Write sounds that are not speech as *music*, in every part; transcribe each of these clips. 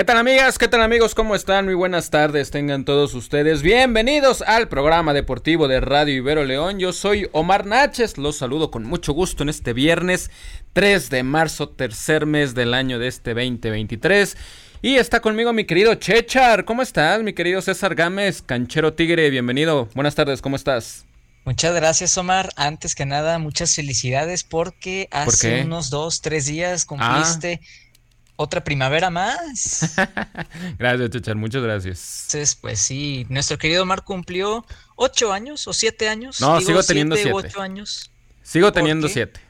¿Qué tal amigas? ¿Qué tal amigos? ¿Cómo están? Muy buenas tardes, tengan todos ustedes bienvenidos al programa deportivo de Radio Ibero León. Yo soy Omar Naches, los saludo con mucho gusto en este viernes 3 de marzo, tercer mes del año de este 2023. Y está conmigo mi querido Chechar. ¿Cómo estás, mi querido César Gámez, canchero tigre? Bienvenido. Buenas tardes, ¿cómo estás? Muchas gracias, Omar. Antes que nada, muchas felicidades porque hace unos dos, tres días cumpliste otra primavera más. *laughs* gracias, Chechar, muchas gracias. Entonces, pues sí, nuestro querido Omar cumplió ocho años o siete años. No, sigo teniendo siete. Ocho años. Sigo teniendo siete.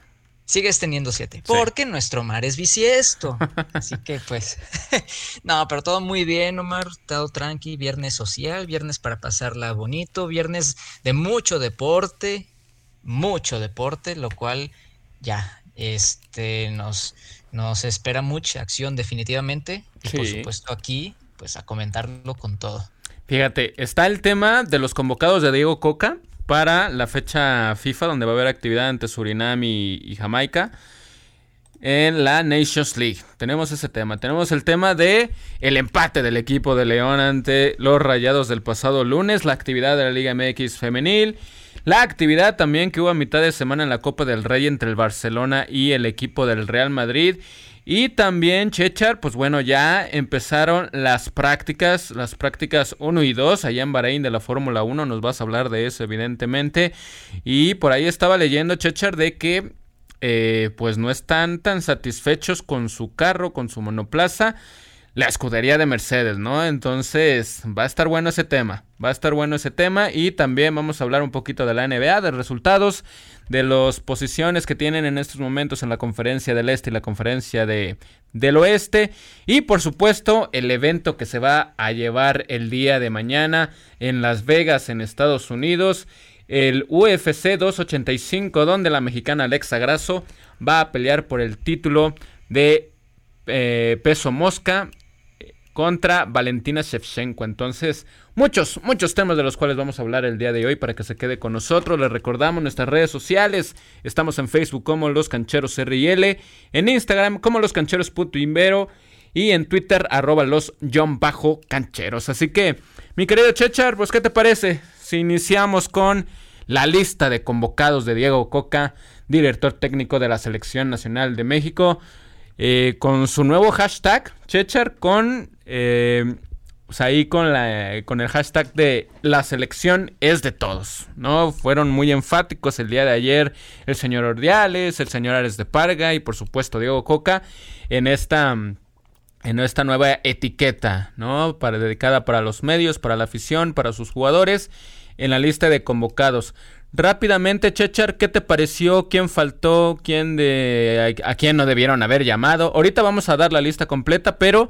Sigues teniendo siete. Porque nuestro Omar es bisiesto. *laughs* Así que pues. *laughs* no, pero todo muy bien, Omar. Todo tranqui. Viernes social, viernes para pasarla bonito, viernes de mucho deporte. Mucho deporte, lo cual ya este nos, nos espera mucha acción definitivamente. Y por supuesto aquí, pues a comentarlo con todo. Fíjate, está el tema de los convocados de Diego Coca para la fecha FIFA, donde va a haber actividad ante Surinam y, Jamaica en la Nations League. Tenemos ese tema. Tenemos el tema de el empate del equipo de León ante los Rayados del pasado lunes, la actividad de la Liga MX femenil, la actividad también que hubo a mitad de semana en la Copa del Rey entre el Barcelona y el equipo del Real Madrid. Y también, Chechar, pues bueno, ya empezaron las prácticas, las prácticas 1 y 2 allá en Bahrein de la Fórmula 1, nos vas a hablar de eso evidentemente. Y por ahí estaba leyendo, Chechar, de que eh, pues no están tan satisfechos con su carro, con su monoplaza la escudería de Mercedes, ¿no? Entonces va a estar bueno ese tema, va a estar bueno ese tema y también vamos a hablar un poquito de la NBA, de resultados, de las posiciones que tienen en estos momentos en la conferencia del Este y la conferencia de, del Oeste y por supuesto el evento que se va a llevar el día de mañana en Las Vegas, en Estados Unidos. El UFC 285, donde la mexicana Alexa Grasso va a pelear por el título de eh, peso mosca contra Valentina Shevchenko. Entonces, muchos, muchos temas de los cuales vamos a hablar el día de hoy para que se quede con nosotros. Les recordamos nuestras redes sociales. Estamos en Facebook como Los Cancheros RL, en Instagram como Los Cancheros Invero y en Twitter arroba los John Bajo Cancheros. Así que, mi querido Chechar, pues, ¿qué te parece si iniciamos con la lista de convocados de Diego Coca, director técnico de la Selección Nacional de México? Eh, con su nuevo hashtag, Chechar, con eh, pues ahí con, la, con el hashtag de la selección es de todos, ¿no? Fueron muy enfáticos el día de ayer el señor Ordiales, el señor Ares de Parga y por supuesto Diego Coca en esta, en esta nueva etiqueta, ¿no? Para, dedicada para los medios, para la afición, para sus jugadores, en la lista de convocados. Rápidamente, Chechar, ¿qué te pareció? ¿Quién faltó? ¿Quién de a, quién no debieron haber llamado? Ahorita vamos a dar la lista completa, pero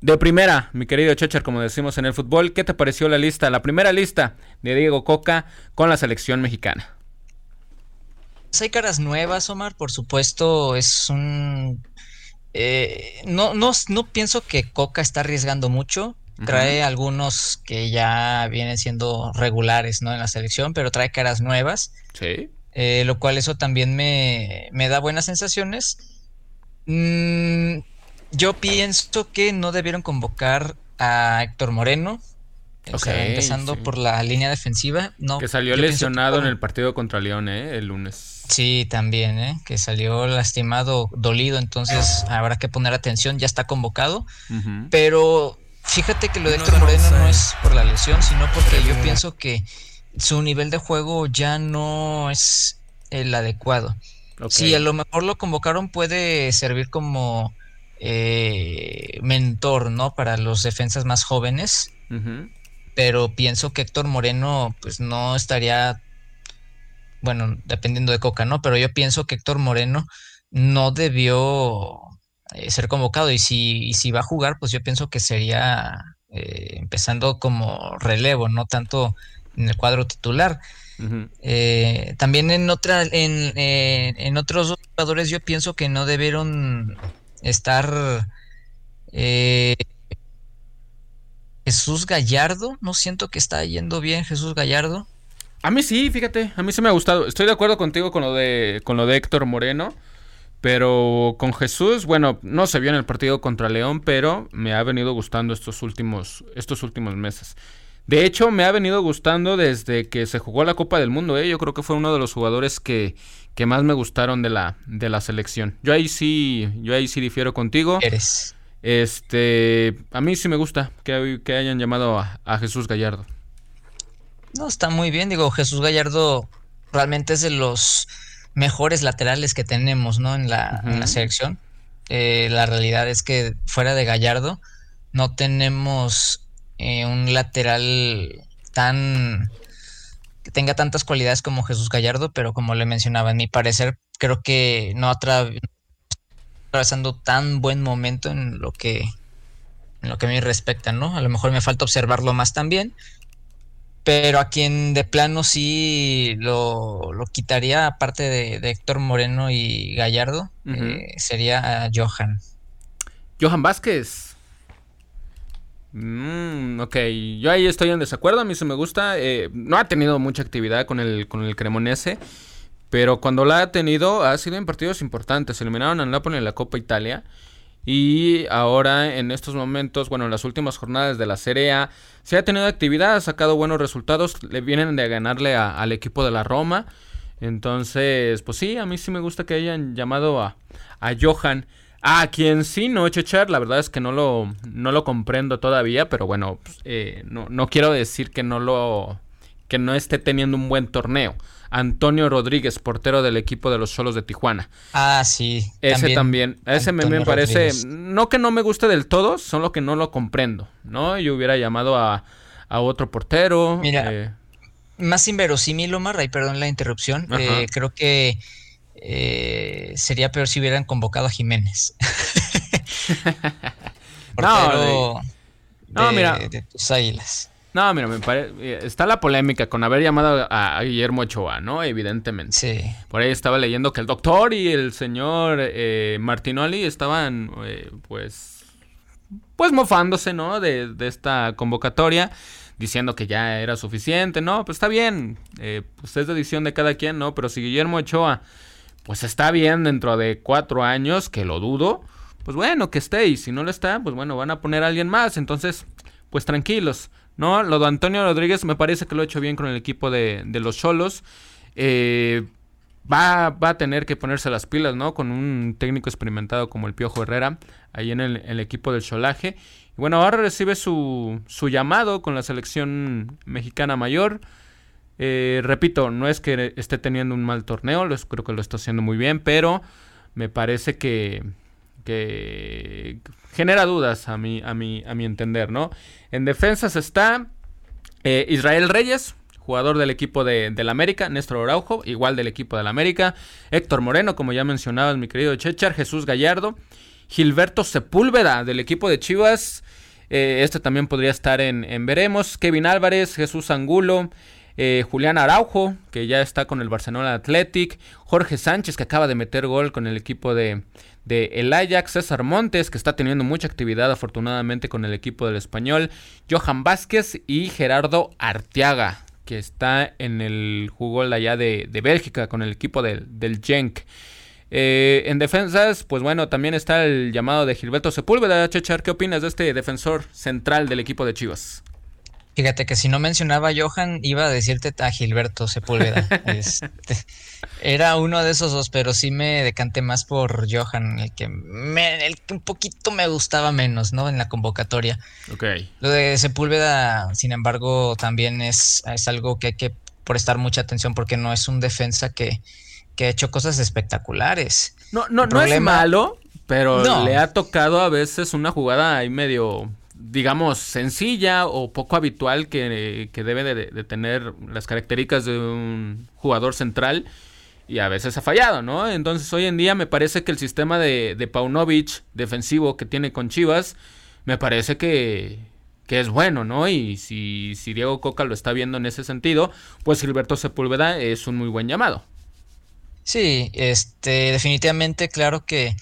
de primera, mi querido Chechar, como decimos en el fútbol, ¿qué te pareció la lista? La primera lista de Diego Coca con la selección mexicana. Hay caras nuevas, Omar, por supuesto, es un... Eh, no, no, no pienso que Coca está arriesgando mucho, trae algunos que ya vienen siendo regulares ¿no? en la selección, pero trae caras nuevas. Sí. Eh, lo cual eso también me, me da buenas sensaciones. Mm, yo pienso que no debieron convocar a Héctor Moreno. empezando por la línea defensiva. No, que salió lesionado en el partido contra León, ¿eh? El lunes. Sí, también, ¿eh? Que salió lastimado, dolido. Entonces habrá que poner atención. Ya está convocado. Pero fíjate que lo de Héctor Moreno no es por la lesión, sino porque yo pienso que su nivel de juego ya no es el adecuado. Si a lo mejor lo convocaron, puede servir como eh, mentor, ¿no? Para los defensas más jóvenes. Pero pienso que Héctor Moreno, pues no estaría, bueno, dependiendo de Coca, ¿no? Pero yo pienso que Héctor Moreno no debió eh, ser convocado y si, si va a jugar, pues yo pienso que sería eh, empezando como relevo, no tanto en el cuadro titular. también en otra, en, en otros jugadores yo pienso que no debieron estar eh, Jesús Gallardo. No siento que está yendo bien Jesús Gallardo. A mí sí, fíjate, a mí sí me ha gustado. Estoy de acuerdo contigo con lo de, con lo de Héctor Moreno. Pero con Jesús, bueno, no se vio en el partido contra León, pero me ha venido gustando estos últimos, estos últimos meses. De hecho, me ha venido gustando desde que se jugó la Copa del Mundo. ¿eh? Yo creo que fue uno de los jugadores que, que más me gustaron de la, de la selección. Yo ahí sí, yo ahí sí difiero contigo. Eres. Este, a mí sí me gusta que, que hayan llamado a, Jesús Gallardo. No, está muy bien. Digo, Jesús Gallardo realmente es de los mejores laterales que tenemos, ¿no? En la, en la selección. Eh, la realidad es que fuera de Gallardo no tenemos eh, un lateral tan que tenga tantas cualidades como Jesús Gallardo, pero como le mencionaba, en mi parecer creo que no atravesando tan buen momento en lo que en lo que a mí respecta, ¿no? A lo mejor me falta observarlo más también, pero a quien de plano sí lo, quitaría, aparte de, Héctor Moreno y Gallardo, eh, sería Johan. Johan Vázquez. Mm, ok, yo ahí estoy en desacuerdo, a mí sí me gusta. Eh, no ha tenido mucha actividad con el, con el Cremonese, pero cuando la ha tenido ha sido en partidos importantes. Eliminaron al Napoli en la Copa Italia. Y ahora en estos momentos, bueno, en las últimas jornadas de la Serie A, se ha tenido actividad, ha sacado buenos resultados, le vienen de ganarle al equipo de la Roma. Entonces, pues sí, a mí sí me gusta que hayan llamado a, a Johan. A quien sí, no, Chechar, la verdad es que no lo, no lo comprendo todavía, pero bueno, pues, eh, no, no quiero decir que no lo, que no esté teniendo un buen torneo. Antonio Rodríguez, portero del equipo de los Solos de Tijuana. Ah, sí. Ese también. ese me, parece. No que no me guste del todo, solo que no lo comprendo. ¿No? Yo hubiera llamado a, a otro portero. Mira. Eh, más inverosímil, Omar, y perdón la interrupción. Eh, creo que eh, sería peor si hubieran convocado a Jiménez. *laughs* *laughs* no, no, mira. De tus águilas. No, mira, me parece. Está la polémica con haber llamado a, Guillermo Ochoa, ¿no? Evidentemente. Sí. Por ahí estaba leyendo que el doctor y el señor eh, Martinoli estaban, eh, pues. Pues mofándose, ¿no? De, de, esta convocatoria. Diciendo que ya era suficiente, ¿no? Pues está bien. Eh, pues es decisión de cada quien, ¿no? Pero si Guillermo Ochoa pues está bien dentro de cuatro años, que lo dudo, pues bueno, que esté. Y si no lo está, pues bueno, van a poner a alguien más. Entonces, pues tranquilos. ¿No? Lo de Antonio Rodríguez me parece que lo ha hecho bien con el equipo de, los Cholos. Eh, va, va, a tener que ponerse las pilas, ¿no? Con un técnico experimentado como el Piojo Herrera, ahí en el, equipo del Cholaje. Y bueno, ahora recibe su, su llamado con la selección mexicana mayor. Eh, repito, no es que esté teniendo un mal torneo, creo que lo está haciendo muy bien, pero me parece que, que genera dudas a mi, a a entender, ¿no? En defensas está eh, Israel Reyes, jugador del equipo de, del América, Néstor Araujo, igual del equipo del América, Héctor Moreno, como ya mencionabas, mi querido Chechar, Jesús Gallardo, Gilberto Sepúlveda del equipo de Chivas, eh, este también podría estar en Veremos, Kevin Álvarez, Jesús Angulo, eh, Julián Araujo, que ya está con el Barcelona Athletic, Jorge Sánchez, que acaba de meter gol con el equipo de, el Ajax, César Montes, que está teniendo mucha actividad afortunadamente con el equipo del español, Johan Vázquez y Gerardo Arteaga, que está en el jugó allá de, de Bélgica con el equipo del, del Genk. Eh, en defensas, pues bueno, también está el llamado de Gilberto Sepúlveda. Chechar, ¿qué opinas de este defensor central del equipo de Chivas? Fíjate que si no mencionaba a Johan, iba a decirte a Gilberto Sepúlveda. *laughs* Este, era uno de esos dos, pero sí me decanté más por Johan, el que, me, el que un poquito me gustaba menos, ¿no? En la convocatoria. Ok. Lo de Sepúlveda, sin embargo, también es, es algo que hay que prestar mucha atención porque no es un defensa que, que ha hecho cosas espectalares. No, no, no es malo, pero le ha tocado a veces una jugada ahí medio digamos, sencilla o poco habitual que, debe de, tener las características de un jugador central y a veces ha fallado, ¿no? Entonces hoy en día me parece que el sistema de, de Paunovic defensivo que tiene con Chivas, me parece que, que es bueno, ¿no? Y si, si Diego Coca lo está viendo en ese sentido, pues Gilberto Sepúlveda es un muy buen llamado. Sí, este, definitivamente claro que,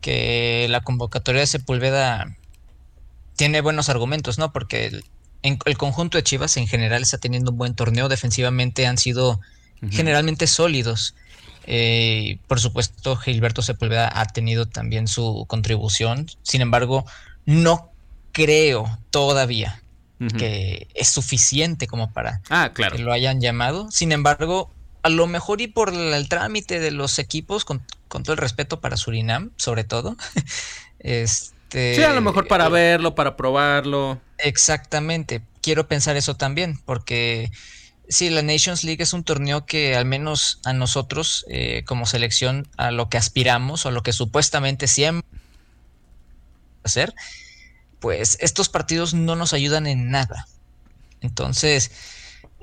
que la convocatoria de Sepúlveda tiene buenos argumentos, ¿no? Porque el, en, el conjunto de Chivas en general está teniendo un buen torneo, defensivamente han sido generalmente sólidos. Eh, por supuesto, Gilberto Sepúlveda ha tenido también su contribución. Sin embargo, no creo todavía que es suficiente como para ah, claro. que lo hayan llamado. Sin embargo, a lo mejor y por el trámite de los equipos, con, todo el respeto para Surinam, sobre todo. *laughs* este, sí, a lo mejor para eh, verlo, para probarlo. Exactamente. Quiero pensar eso también, porque sí, la Nations League es un torneo que al menos a nosotros, eh, como selección, a lo que aspiramos o a lo que supuestamente siempre hacer, pues estos partidos no nos ayudan en nada. Entonces,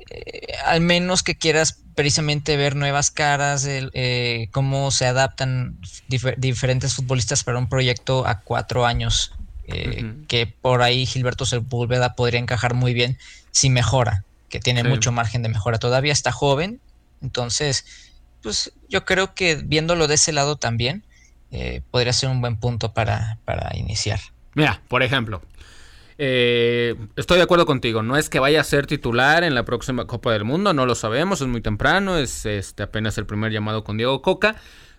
eh, al menos que quieras precisamente ver nuevas caras, eh, cómo se adaptan diferentes futbolistas para un proyecto a cuatro años, eh, que por ahí Gilberto Sepúlveda podría encajar muy bien si mejora, que tiene mucho margen de mejora. Todavía está joven, entonces, pues yo creo que viéndolo de ese lado también, eh, podría ser un buen punto para, para iniciar. Mira, por ejemplo, eh, estoy de acuerdo contigo, no es que vaya a ser titular en la próxima Copa del Mundo, no lo sabemos, es muy temprano, es este, apenas el primer llamado con Diego Coca.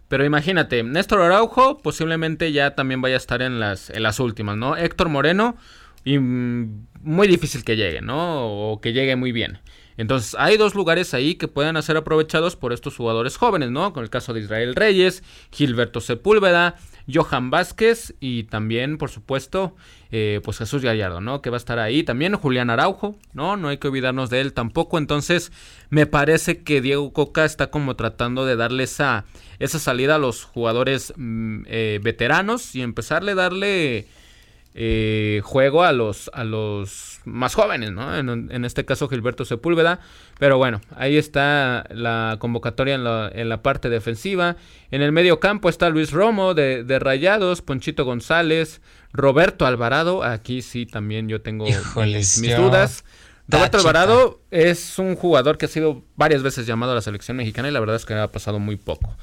Pero imagínate, Néstor Araujo posiblemente ya también vaya a estar en las, en las últimas, ¿no? Héctor Moreno, y, mm, muy difícil que llegue, ¿no? O que llegue muy bien. Entonces hay dos lugares ahí que pueden ser aprovechados por estos jugadores jóvenes, ¿no? Con el caso de Israel Reyes, Gilberto Sepúlveda, Johan Vázquez y también, por supuesto, eh, pues Jesús Gallardo, ¿no? Que va a estar ahí. También Julián Araujo, ¿no? No hay que olvidarnos de él tampoco. Entonces, me parece que Diego Coca está como tratando de darle esa, esa salida a los jugadores mm, eh, veteranos y empezarle a darle eh, juego a los, a los más jóvenes, ¿no? En, este caso Gilberto Sepúlveda. Pero bueno, ahí está la convocatoria en la, en la parte defensiva. En el medio campo está Luis Romo de, Rayados, Ponchito González, Roberto Alvarado. Aquí sí también yo tengo mis, dudas. Roberto Alvarado es un jugador que ha sido varias veces llamado a la selección mexicana y la verdad es que ha pasado muy poco.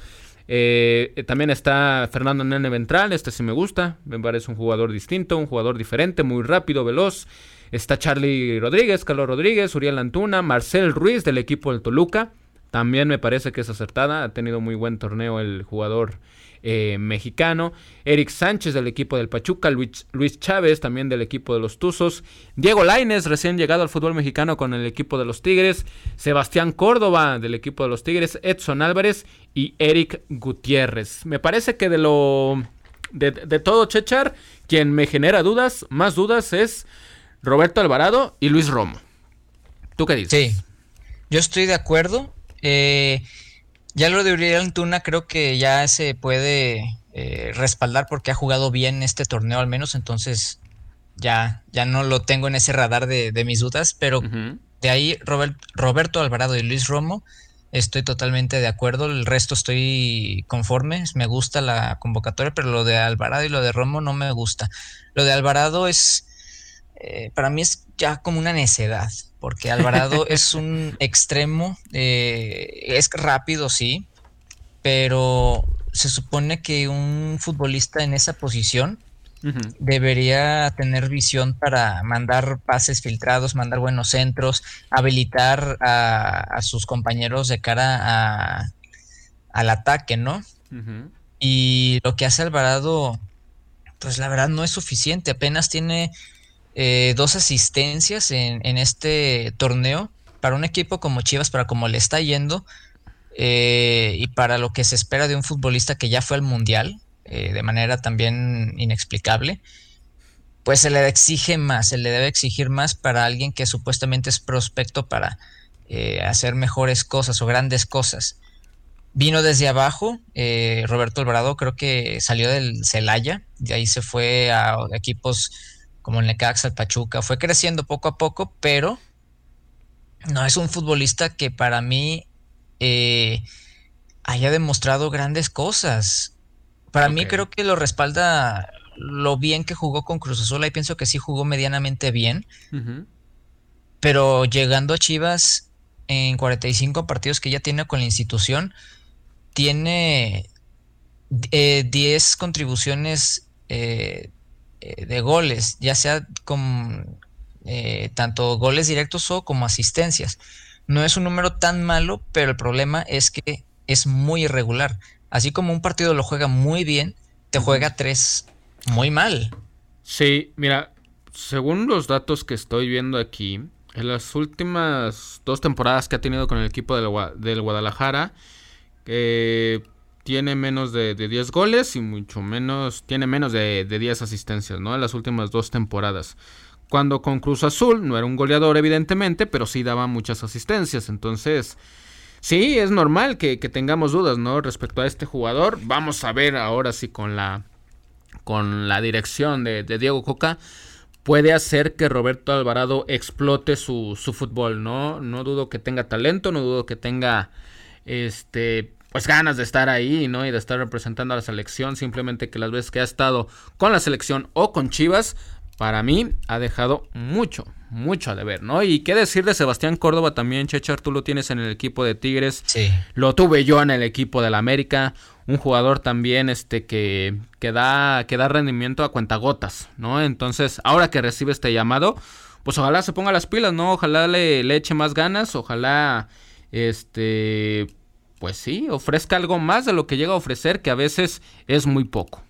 Eh, también está Fernando Nene Ventral, este sí me gusta, me parece un jugador distinto, un jugador diferente, muy rápido, veloz. Está Charlie Rodríguez, Carlos Rodríguez, Uriel Antuna, Marcel Ruiz del equipo del Toluca. También me parece que es acertada, ha tenido muy buen torneo el jugador eh, mexicano, Eric Sánchez del equipo del Pachuca, Luis, Chávez también del equipo de los Tuzos, Diego Laines recién llegado al fútbol mexicano con el equipo de los Tigres, Sebastián Córdoba del equipo de los Tigres, Edson Álvarez y Eric Gutiérrez. Me parece que de lo de, todo Chechar, quien me genera dudas, más dudas es Roberto Alvarado y Luis Romo. ¿Tú qué dices? Sí, yo estoy de acuerdo. Eh, ya lo de Uriel Antuna creo que ya se puede eh, respaldar porque ha jugado bien este torneo al menos, entonces ya, ya no lo tengo en ese radar de, mis dudas, pero de ahí Roberto Alvarado y Luis Romo estoy totalmente de acuerdo, el resto estoy conforme, me gusta la convocatoria, pero lo de Alvarado y lo de Romo no me gusta. Lo de Alvarado es, eh, para mí es ya como una necedad porque Alvarado *laughs* es un extremo, eh, es rápido, sí, pero se supone que un futbolista en esa posición debería tener visión para mandar pases filtrados, mandar buenos centros, habilitar a, sus compañeros de cara al ataque, ¿no? Y lo que hace Alvarado, pues la verdad no es suficiente, apenas tiene eh, dos asistencias en, este torneo para un equipo como Chivas, para como le está yendo eh, y para lo que se espera de un futbolista que ya fue al Mundial eh, de manera también inexplicable, pues se le exige más, se le debe exigir más para alguien que supuestamente es prospecto para hacer mejores cosas o grandes cosas. Vino desde abajo, Roberto Alvarado creo que salió del Celaya, de ahí se fue a equipos como el Necaxa, el Pachuca, fue creciendo poco a poco, pero no es un futbolista que para mí eh, haya demostrado grandes cosas. Para mí creo que lo respalda lo bien que jugó con Cruz Azul, y pienso que sí jugó medianamente bien, pero llegando a Chivas en 45 partidos que ya tiene con la institución, tiene 10 eh, contribuciones eh, eh, de goles, ya sea con eh, tanto goles directos o como asistencias. No es un número tan malo, pero el problema es que es muy irregular. Así como un partido lo juega muy bien, te juega tres muy mal. Sí, mira, según los datos que estoy viendo aquí, en las últimas dos temporadas que ha tenido con el equipo del, Guadalajara, eh, tiene menos de, 10 goles y mucho menos, tiene menos de, de 10 asistencias, ¿no? En las últimas dos temporadas. Cuando con Cruz Azul no era un goleador, evidentemente, pero sí daba muchas asistencias. Entonces, sí, es normal que, tengamos dudas, ¿no? Respecto a este jugador. Vamos a ver ahora si con la, con la dirección de, de Diego Coca puede hacer que Roberto Alvarado explote su, su fútbol, ¿no? No dudo que tenga talento, no dudo que tenga este pues ganas de estar ahí, ¿no? Y de estar representando a la selección, simplemente que las veces que ha estado con la selección o con Chivas, para mí ha dejado mucho, mucho a deber, ¿no? Y qué decir de Sebastián Córdoba también, Chechar, tú lo tienes en el equipo de Tigres, sí. lo tuve yo en el equipo de la América, un jugador también este que, que, da, que da rendimiento a cuentagotas, ¿no? Entonces, ahora que recibe este llamado, pues ojalá se ponga las pilas, ¿no? Ojalá le, le eche más ganas, ojalá este pues sí, ofrezca algo más de lo que llega a ofrecer, que a veces es muy poco.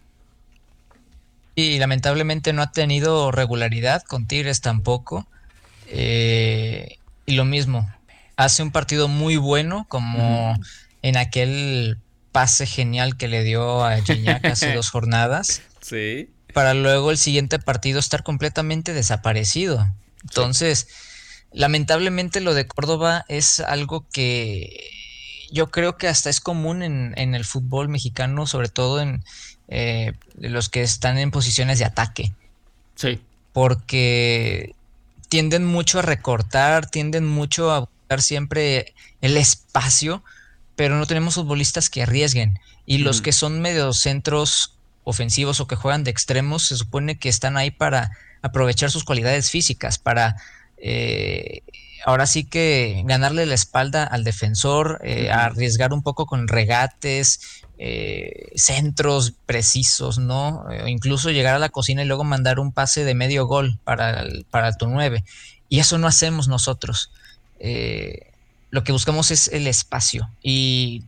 Y lamentablemente no ha tenido regularidad con Tigres tampoco. Eh, y lo mismo, hace un partido muy bueno como en aquel pase genial que le dio a Gignac hace *laughs* dos jornadas. Sí. Para luego el siguiente partido estar completamente desaparecido. Entonces, lamentablemente lo de Córdoba es algo que yo creo que hasta es común en, en el fútbol mexicano, sobre todo en, eh, los que están en posiciones de ataque. Sí. Porque tienden mucho a recortar, tienden mucho a buscar siempre el espacio, pero no tenemos futbolistas que arriesguen. Y los que son medio centros ofensivos o que juegan de extremos, se supone que están ahí para aprovechar sus cualidades físicas, para eh, ahora sí que ganarle la espalda al defensor, eh, arriesgar un poco con regates, eh, centros precisos, ¿no? Eh, incluso llegar a la cocina y luego mandar un pase de medio gol para, para tu 9. Y eso no hacemos nosotros. Lo que buscamos es el espacio. Y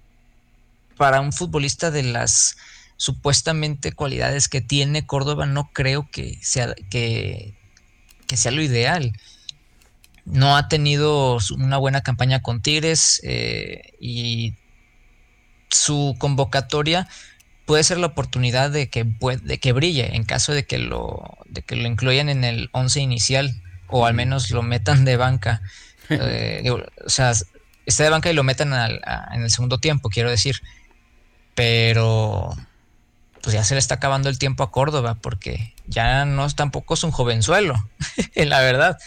para un futbolista de las supuestamente cualidades que tiene Córdoba, no creo que sea, que, que sea lo ideal. No ha tenido una buena campaña con Tigres y su convocatoria puede ser la oportunidad de que, de que brille en caso de que lo, de que lo incluyan en el 11 inicial o al menos lo metan de banca. *laughs* Eh, o sea, esté de banca y lo metan en el segundo tiempo, quiero decir. Pero pues ya se le está acabando el tiempo a Córdoba porque ya no tampoco es un jovenzuelo, en *laughs* la verdad.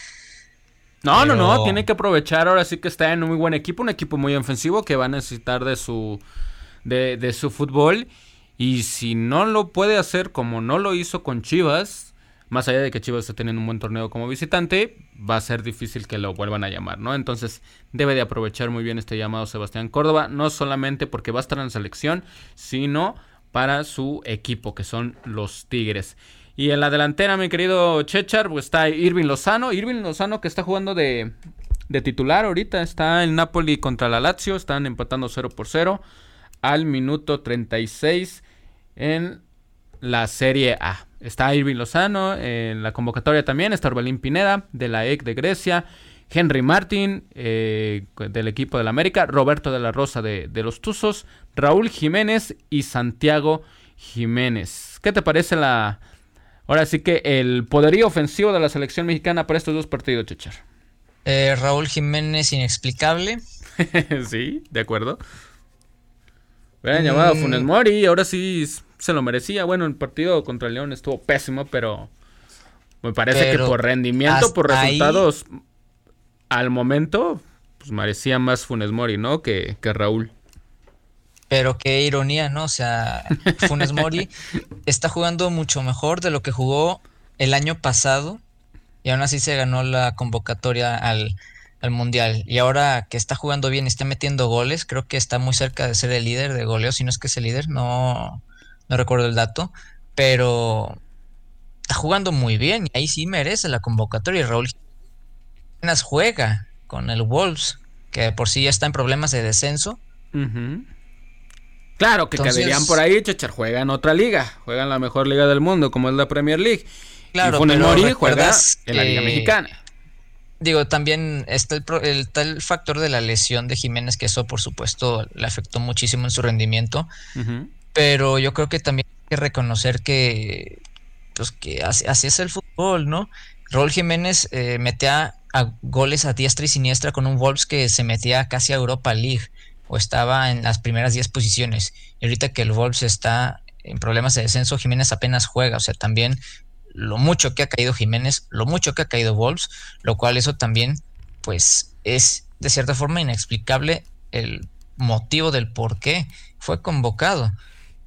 No, no, no, tiene que aprovechar ahora sí que está en un muy buen equipo, un equipo muy ofensivo que va a necesitar de su de, su fútbol. Y si no lo puede hacer como no lo hizo con Chivas, más allá de que Chivas está teniendo un buen torneo como visitante, va a ser difícil que lo vuelvan a llamar, ¿no? Entonces debe de aprovechar muy bien este llamado Sebastián Córdoba, no solamente porque va a estar en la selección, sino para su equipo, que son los Tigres. Y en la delantera, mi querido Chechar, pues está Irving Lozano. Irving Lozano que está jugando de, titular ahorita. Está en Napoli contra la Lazio. Están empatando 0 por 0 al minuto 36 en la Serie A. Está Irving Lozano en la convocatoria también, está Orbelín Pineda de la EC de Grecia, Henry Martin eh, del equipo del América, Roberto de la Rosa de, los Tuzos, Raúl Jiménez y Santiago Jiménez. ¿Qué te parece la... Ahora sí que el poderío ofensivo de la selección mexicana para estos dos partidos, Chechar? Eh, Raúl Jiménez inexplicable. *laughs* sí, de acuerdo. Hubieran llamado a mm. Funes Mori, ahora sí se lo merecía. Bueno, el partido contra el León estuvo pésimo, pero me parece que por rendimiento, por resultados, al momento, pues merecía más Funes Mori, ¿no? Que, que Raúl. Pero qué ironía, ¿no? O sea, Funes Mori *laughs* está jugando mucho mejor de lo que jugó el año pasado y aún así se ganó la convocatoria al, al Mundial. Y ahora que está jugando bien y está metiendo goles, creo que está muy cerca de ser el líder de goleo, si no es que es el líder, no, no recuerdo el dato, pero está jugando muy bien y ahí sí merece la convocatoria. Raúl Jiménez juega con el Wolves, que por sí ya está en problemas de descenso. Claro, que caerían por ahí, Chechar juega en otra liga, juega en la mejor liga del mundo, como es la Premier League. Claro, y juega en la Liga Mexicana. Digo, también está el, tal factor de la lesión de Jiménez, que eso por supuesto le afectó muchísimo en su rendimiento. Pero yo creo que también hay que reconocer que, pues, que así, es el fútbol, ¿no? Raúl Jiménez eh, metía a goles a diestra y siniestra con un Wolves que se metía casi a Europa League o estaba en las primeras 10 posiciones. Y ahorita que el Wolves está en problemas de descenso, Jiménez apenas juega. O sea, también lo mucho que ha caído Jiménez, lo mucho que ha caído Wolves, lo cual eso también, pues, es de cierta forma inexplicable el motivo del por qué fue convocado.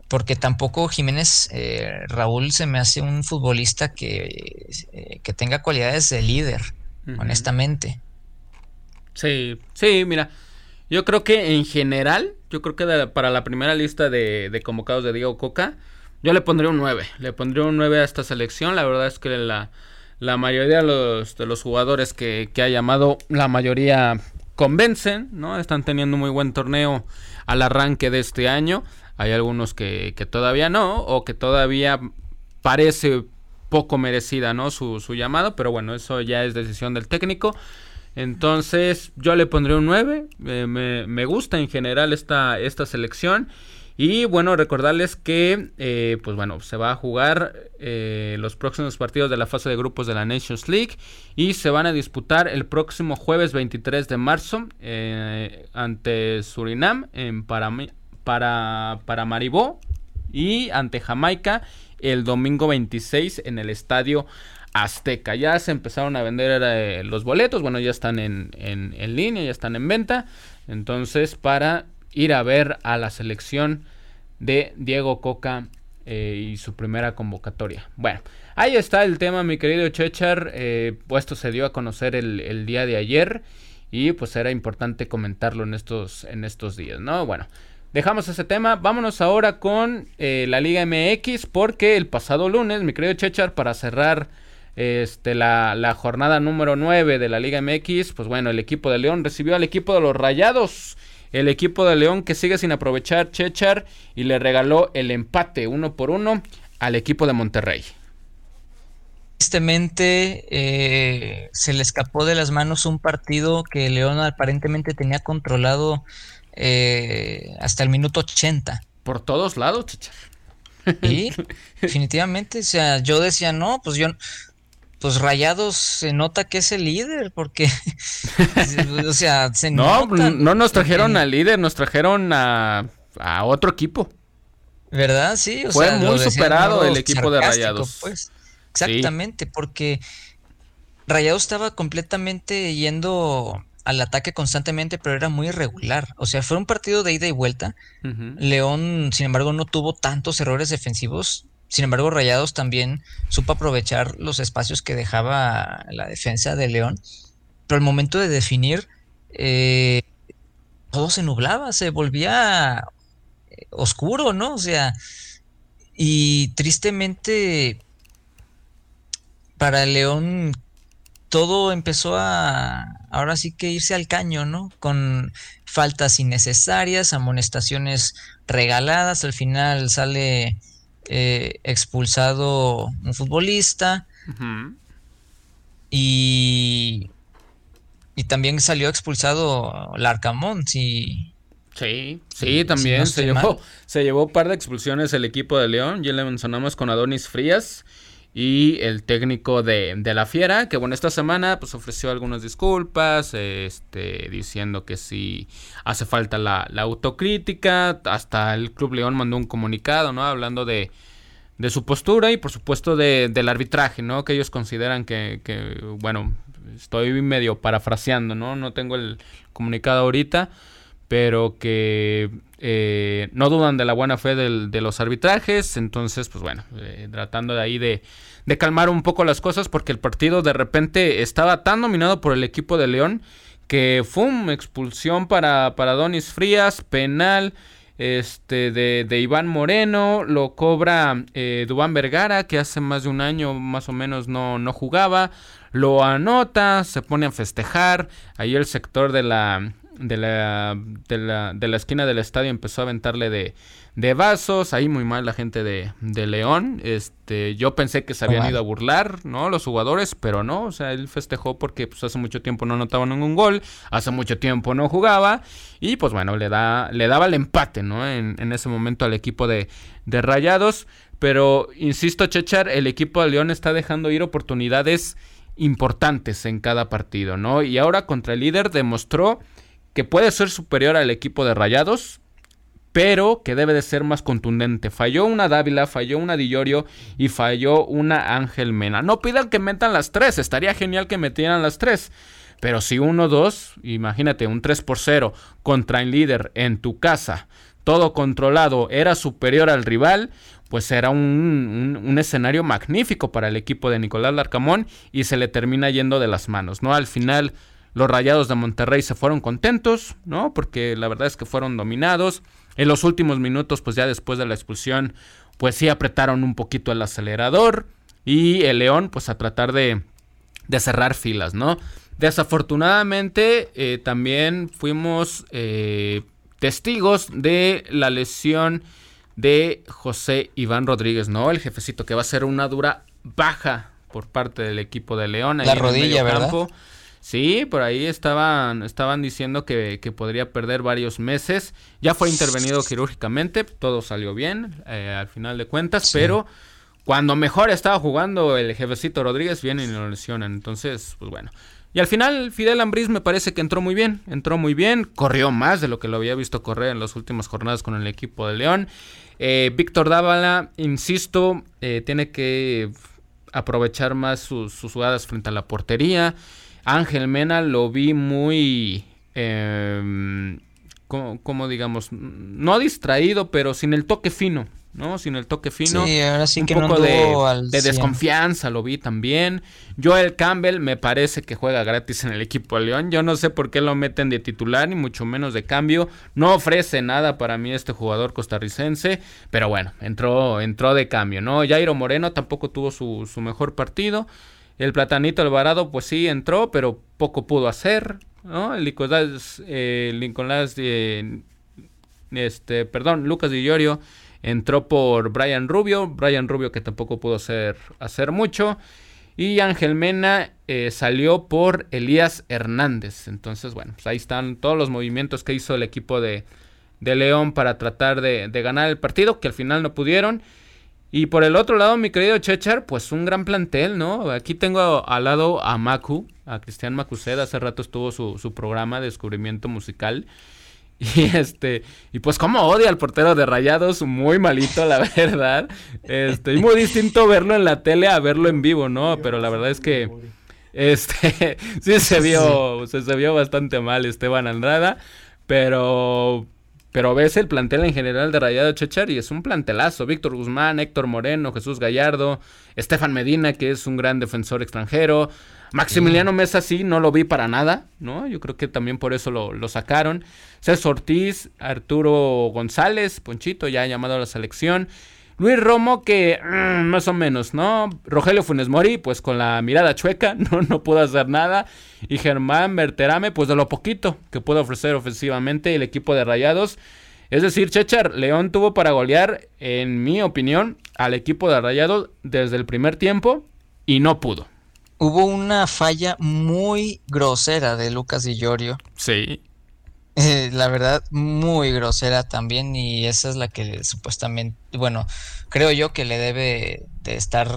Porque tampoco Jiménez, eh, Raúl, se me hace un futbolista que, eh, que tenga cualidades de líder, honestamente. Sí, sí, mira, yo creo que en general, yo creo que para la primera lista de, de convocados de Diego Coca, yo le pondría un 9. Le pondría un 9 a esta selección. La verdad es que la, mayoría de los, de los jugadores que, que, ha llamado, la mayoría convencen, ¿no? Están teniendo un muy buen torneo al arranque de este año. Hay algunos que, que todavía no, o que todavía parece poco merecida, ¿no? Su, su llamado, pero bueno, eso ya es decisión del técnico. Entonces, yo le pondré un 9. me, me, gusta en general esta, esta selección. Y bueno, recordarles que, eh, pues bueno, se va a jugar eh, los próximos partidos de la fase de grupos de la Nations League y se van a disputar el próximo jueves 23 de marzo eh, ante Surinam en para, para, para Maribó y ante Jamaica el domingo 26 en el estadio Azteca. Ya se empezaron a vender los boletos, bueno, ya están en, en, línea, ya están en venta. Entonces, para ir a ver a la selección de Diego Coca eh, y su primera convocatoria. Bueno, ahí está el tema, mi querido Chechar. Eh, puesto se dio a conocer el, día de ayer y pues era importante comentarlo en estos, en estos días, ¿no? Bueno, dejamos ese tema. Vámonos ahora con eh, la Liga MX porque el pasado lunes, mi querido Chechar, para cerrar este, la, la, jornada número 9 de la Liga MX, pues bueno, el equipo de León recibió al equipo de los Rayados el equipo de León que sigue sin aprovechar Chechar y le regaló el empate uno por uno al equipo de Monterrey. Tristemente eh, se le escapó de las manos un partido que León aparentemente tenía controlado eh, hasta el minuto 80. Por todos lados, Chechar. Y definitivamente, o sea, yo decía, no, pues yo, pues Rayados se nota que es el líder, porque, *laughs* o sea, se no, No nos trajeron al líder, nos trajeron a, a otro equipo. ¿Verdad? Sí, o Fue muy superado el equipo de Rayados. Pues. Exactamente, porque Rayados estaba completamente yendo al ataque constantemente, pero era muy irregular. O sea, fue un partido de ida y vuelta. León, sin embargo, no tuvo tantos errores defensivos sin embargo, Rayados también supo aprovechar los espacios que dejaba la defensa de León. Pero al momento de definir, eh, todo se nublaba, se volvía eh, oscuro, ¿no? O sea, y tristemente para León todo empezó a ahora sí que irse al caño, ¿no? Con faltas innecesarias, amonestaciones regaladas, al final sale eh, expulsado un futbolista y, y también salió expulsado Larcamón, sí. Sí, sí, también se, llevó, se llevó un par de expulsiones el equipo de León. Ya le mencionamos con Adonis Frías y el técnico de, de, la Fiera, que bueno, esta semana pues ofreció algunas disculpas, este, diciendo que si hace falta la, la, autocrítica, hasta el Club León mandó un comunicado, ¿no? Hablando de, de su postura y por supuesto de, del arbitraje, ¿no? Que ellos consideran que, que, bueno, estoy medio parafraseando, ¿no? No tengo el comunicado ahorita, pero que eh, no dudan de la buena fe de los arbitrajes, entonces, pues bueno, eh, tratando de ahí de, de, calmar un poco las cosas, porque el partido de repente estaba tan dominado por el equipo de León que fue una expulsión para, para Donis Frías, penal este de, de, Iván Moreno, lo cobra eh, Dubán Vergara, que hace más de un año más o menos no, no jugaba, lo anota, se pone a festejar, ahí el sector de la de la, de la, de la esquina del estadio empezó a aventarle de, de vasos, ahí muy mal la gente de, de León, este, yo pensé que se habían ido a burlar, ¿no? Los jugadores, pero no, o sea, él festejó porque pues hace mucho tiempo no anotaba ningún gol, hace mucho tiempo no jugaba, y pues bueno, le da, le daba el empate, ¿no? En, en ese momento al equipo de, de Rayados, pero insisto, Chechar, el equipo de León está dejando ir oportunidades importantes en cada partido, ¿no? Y ahora contra el líder demostró que puede ser superior al equipo de Rayados, pero que debe de ser más contundente. Falló una Dávila, falló una Dillorio y falló una Ángel Mena. No pidan que metan las tres, estaría genial que metieran las tres. Pero si uno, dos, imagínate, un 3 por 0 contra el líder en tu casa, todo controlado, era superior al rival, pues era un, un, escenario magnífico para el equipo de Nicolás Larcamón y se le termina yendo de las manos, ¿no? Al final los Rayados de Monterrey se fueron contentos, ¿no? Porque la verdad es que fueron dominados. En los últimos minutos, pues ya después de la expulsión, pues sí apretaron un poquito el acelerador. Y el León, pues a tratar de, de cerrar filas, ¿no? Desafortunadamente, eh, también fuimos eh, testigos de la lesión de José Iván Rodríguez, ¿no? El jefecito que va a ser una dura baja por parte del equipo de León. La rodilla, ¿verdad? Sí, por ahí estaban, estaban diciendo que, podría perder varios meses. Ya fue intervenido quirúrgicamente, todo salió bien eh, al final de cuentas, pero cuando mejor estaba jugando el jefecito Rodríguez, viene y lo lesionan. Entonces, pues bueno. Y al final, Fidel Ambriz me parece que entró muy bien, entró muy bien, corrió más de lo que lo había visto correr en las últimas jornadas con el equipo de León. Eh, Víctor Dávala, insisto, eh, tiene que aprovechar más sus, sus jugadas frente a la portería. Ángel Mena lo vi muy, eh, como, digamos, no distraído, pero sin el toque fino, ¿no? Sin el toque fino. Sí, ahora sí un que poco de, desconfianza lo vi también. Joel Campbell me parece que juega gratis en el equipo de León. Yo no sé por qué lo meten de titular, ni mucho menos de cambio. No ofrece nada para mí este jugador costarricense, pero bueno, entró, entró de cambio, ¿no? Jairo Moreno tampoco tuvo su, su mejor partido. El Platanito Alvarado, pues sí entró, pero poco pudo hacer. ¿no? El Nicolás, eh, Nicolás este, perdón, Lucas Di entró por Brian Rubio. Brian Rubio que tampoco pudo hacer, hacer mucho. Y Ángel Mena eh, salió por Elías Hernández. Entonces, bueno, pues ahí están todos los movimientos que hizo el equipo de, de León para tratar de, de, ganar el partido, que al final no pudieron. Y por el otro lado, mi querido Chechar, pues un gran plantel, ¿no? Aquí tengo al lado a Macu, a Cristian Macuceda, hace rato estuvo su, su programa de descubrimiento musical. *laughs* Y este, y pues como odia al portero de Rayados, muy malito, la *laughs* verdad. Este, y muy distinto verlo en la tele a verlo en vivo, ¿no? Pero la verdad es que este *laughs* sí se vio, se, se vio bastante mal Esteban Andrada, pero pero ves el plantel en general de Rayado Chechar y es un plantelazo. Víctor Guzmán, Héctor Moreno, Jesús Gallardo, Estefan Medina, que es un gran defensor extranjero. Maximiliano Mesa sí, no lo vi para nada, ¿no? Yo creo que también por eso lo, lo sacaron. César Ortiz, Arturo González, Ponchito, ya llamado a la selección. Luis Romo, que mm, más o menos, ¿no? Rogelio Funes Mori, pues con la mirada chueca, *laughs* no, no pudo hacer nada. Y Germán Berterame, pues de lo poquito que puede ofrecer ofensivamente el equipo de Rayados. Es decir, Chechar, León tuvo para golear, en mi opinión, al equipo de Rayados desde el primer tiempo y no pudo. Hubo una falla muy grosera de Lucas Di Llorio. Sí. Eh, *laughs* la verdad, muy grosera también y esa es la que supuestamente, bueno, creo yo que le debe de estar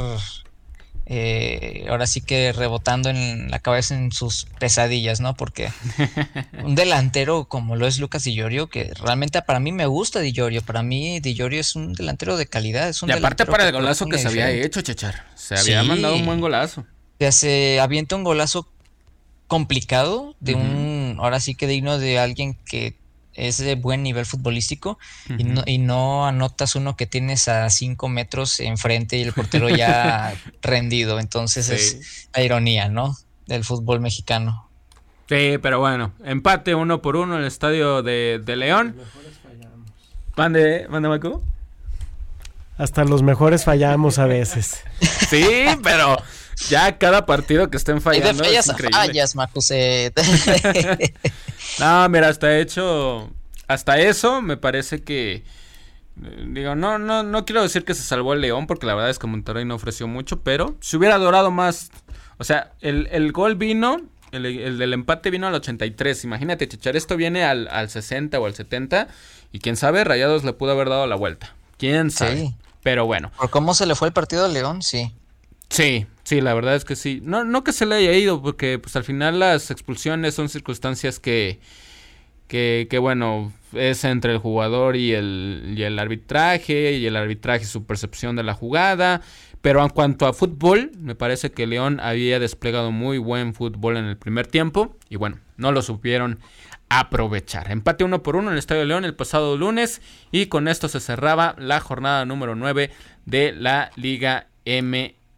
eh, ahora sí que rebotando en la cabeza en sus pesadillas, ¿no? Porque *laughs* un delantero como lo es Lucas Di Llorio, que realmente para mí me gusta Di Llorio, para mí Di Llorio es un delantero de calidad. Es un y aparte para el golazo que, se había hecho, Chechar, se había mandado un buen golazo. Se avienta un golazo complicado, de un, ahora sí que digno de alguien que es de buen nivel futbolístico y, no, y no anotas uno que tienes a cinco metros enfrente y el portero ya *laughs* rendido. Entonces es la ironía, ¿no? Del fútbol mexicano. Sí, pero bueno, empate uno por uno en el estadio de, de León. Mande, mande Macu. Hasta los mejores fallamos a veces. sí, pero ya cada partido que estén fallando. es increíble. *laughs* no, mira, hasta hecho. Hasta eso me parece que. Digo, no, no, no quiero decir que se salvó el León, porque la verdad es que Monterrey no ofreció mucho, pero si hubiera adorado más. O sea, el, el gol vino el, del empate vino al 83. Imagínate, Chichar, esto viene al, al 60 o al 70. Y quién sabe, Rayados le pudo haber dado la vuelta. Quién sabe. Pero bueno. Por cómo se le fue el partido a León, sí. Sí, sí, la verdad es que sí. No, no que se le haya ido, porque pues al final las expulsiones son circunstancias que, que, que bueno, es entre el jugador y el, y el arbitraje, y el arbitraje y su percepción de la jugada. Pero en cuanto a fútbol, me parece que León había desplegado muy buen fútbol en el primer tiempo. Y bueno, no lo supieron aprovechar. Empate uno por uno en el Estadio León el pasado lunes. Y con esto se cerraba la jornada número 9 de la Liga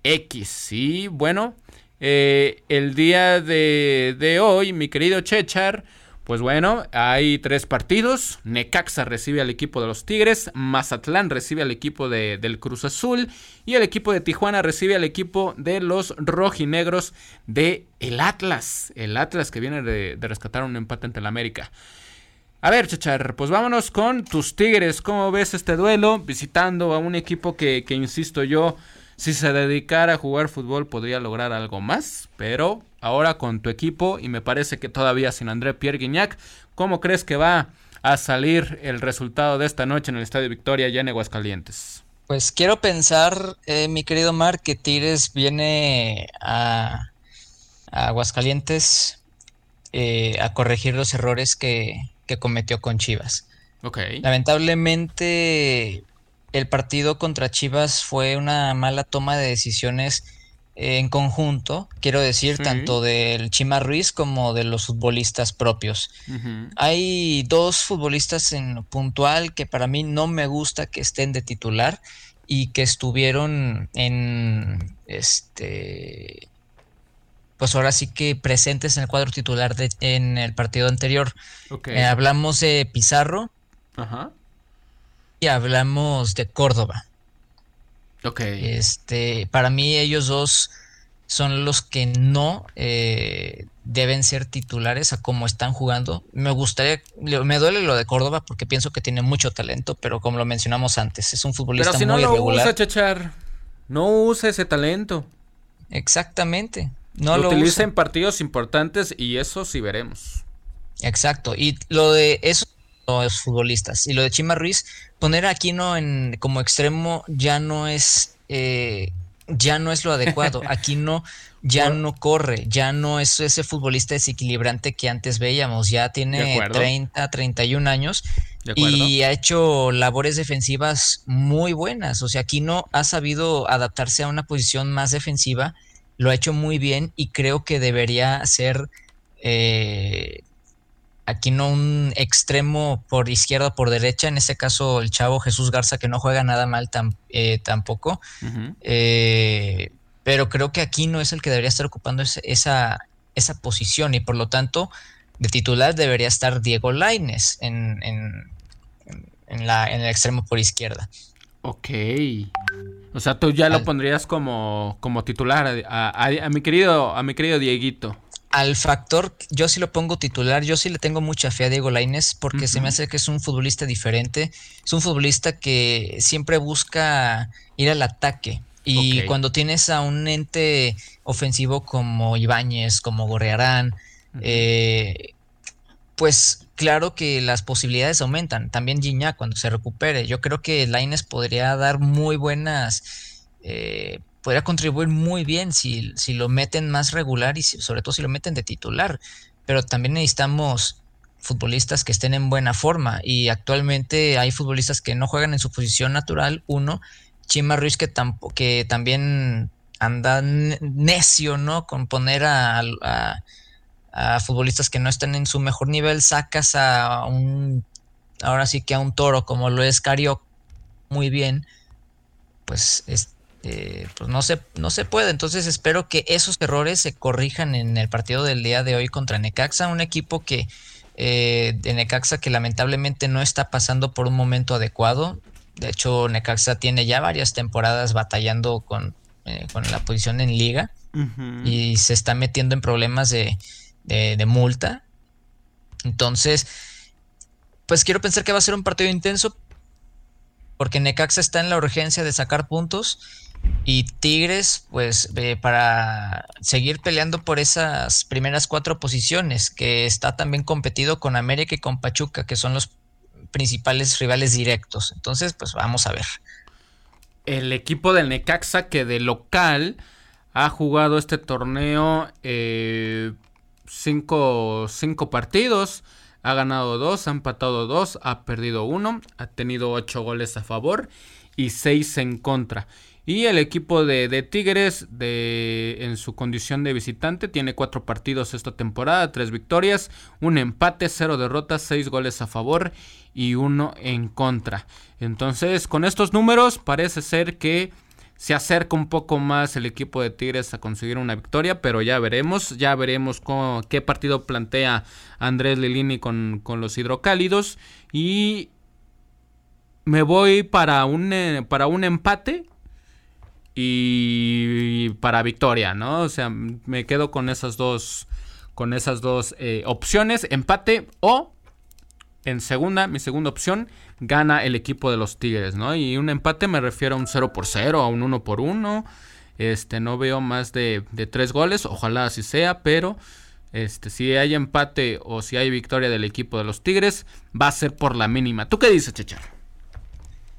MX. Y bueno, eh, el día de, de hoy, mi querido Chechar pues bueno, hay tres partidos. Necaxa recibe al equipo de los Tigres, Mazatlán recibe al equipo de, del Cruz Azul y el equipo de Tijuana recibe al equipo de los rojinegros de el Atlas. El Atlas que viene de, rescatar un empate ante el América. A ver, Chachar, pues vámonos con tus Tigres. ¿Cómo ves este duelo? Visitando a un equipo que, que insisto yo, si se dedicara a jugar fútbol podría lograr algo más, pero ahora con tu equipo y me parece que todavía sin André Pierre Guignac. ¿Cómo crees que va a salir el resultado de esta noche en el Estadio Victoria ya en Aguascalientes? Pues quiero pensar, eh, mi querido Mar, que Tigres viene a, Aguascalientes eh, a corregir los errores que, que cometió con Chivas. Okay. Lamentablemente el partido contra Chivas fue una mala toma de decisiones en conjunto, quiero decir, tanto del Chima Ruiz como de los futbolistas propios. Hay dos futbolistas en puntual que para mí no me gusta que estén de titular y que estuvieron en este pues ahora sí que presentes en el cuadro titular de, en el partido anterior. Eh, hablamos de Pizarro. Y hablamos de Córdoba. Ok. Este, para mí ellos dos son los que no eh, deben ser titulares a cómo están jugando. Me gustaría, me duele lo de Córdoba porque pienso que tiene mucho talento, pero como lo mencionamos antes, es un futbolista pero si no lo Usa, Chachar. No usa ese talento. Exactamente. No lo, utiliza en partidos importantes y eso sí veremos. Exacto. Y lo de eso los futbolistas. Y lo de Chima Ruiz, poner a Aquino en, como extremo ya no es eh, ya no es lo adecuado. *laughs* Aquino ya no corre, ya no es ese futbolista desequilibrante que antes veíamos. Ya tiene 30, 31 años y ha hecho labores defensivas muy buenas. O sea, Aquino ha sabido adaptarse a una posición más defensiva, lo ha hecho muy bien y creo que debería ser eh, aquí no un extremo por izquierda o por derecha, en este caso el chavo Jesús Garza que no juega nada mal eh, tampoco, eh, pero creo que aquí no es el que debería estar ocupando esa, esa posición y por lo tanto de titular debería estar Diego Laines en, en, la, en el extremo por izquierda. Ok. O sea, tú ya lo pondrías como, como titular a, a, mi querido, a mi querido Dieguito al factor, yo sí lo pongo titular, yo sí le tengo mucha fe a Diego Lainez porque se me hace que es un futbolista diferente, es un futbolista que siempre busca ir al ataque. Y cuando tienes a un ente ofensivo como Ibáñez, como Gorrearán, eh, pues claro que las posibilidades aumentan. También Gignac cuando se recupere. Yo creo que Lainez podría dar muy buenas eh, podría contribuir muy bien si, si lo meten más regular y sobre todo si lo meten de titular. Pero también necesitamos futbolistas que estén en buena forma y actualmente hay futbolistas que no juegan en su posición natural. Uno, Chima Ruiz que, que también anda necio, ¿no? Con poner a, a, futbolistas que no están en su mejor nivel, sacas a un, ahora sí que a un toro como lo es Cario muy bien, pues es, eh, pues no se, no se puede. Entonces espero que esos errores se corrijan en el partido del día de hoy contra Necaxa, un equipo que eh, de Necaxa que lamentablemente no está pasando por un momento adecuado. De hecho, Necaxa tiene ya varias temporadas batallando con, eh, con la posición en liga. y se está metiendo en problemas de, de, multa. Entonces, pues quiero pensar que va a ser un partido intenso porque Necaxa está en la urgencia de sacar puntos y Tigres, pues eh, para seguir peleando por esas primeras cuatro posiciones, que está también competido con América y con Pachuca, que son los principales rivales directos. Entonces, pues vamos a ver. El equipo del Necaxa que de local ha jugado este torneo eh, cinco, cinco, partidos. Ha ganado dos, ha empatado dos, ha perdido uno, ha tenido ocho goles a favor y seis en contra. Y el equipo de, Tigres, de, en su condición de visitante, tiene cuatro partidos esta temporada, tres victorias, un empate, cero derrotas, seis goles a favor y uno en contra. Entonces, con estos números, parece ser que se acerca un poco más el equipo de Tigres a conseguir una victoria, pero ya veremos, ya veremos qué partido plantea Andrés Lilini con, con los hidrocálidos. Y me voy para un, eh, para un empate y para victoria, ¿no? O sea, me quedo con esas dos, con esas dos eh, opciones, empate o en segunda, mi segunda opción, gana el equipo de los Tigres, ¿no? Y un empate me refiero a un 0 por 0, a un 1 por 1. Este, no veo más de, 3 goles, ojalá así sea, pero este, si hay empate o si hay victoria del equipo de los Tigres, va a ser por la mínima. ¿Tú qué dices, Chechar?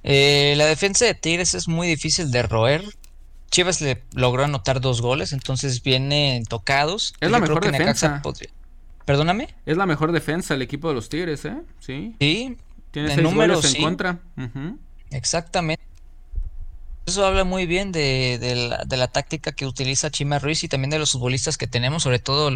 Eh, la defensa de Tigres es muy difícil de roer. Chivas le logró anotar dos goles, entonces vienen tocados. Es la mejor defensa. Perdóname. Es la mejor defensa el equipo de los Tigres, ¿eh? Sí. Sí. Tiene seis goles en contra. Exactamente. Eso habla muy bien de, la, táctica que utiliza Chima Ruiz y también de los futbolistas que tenemos, sobre todo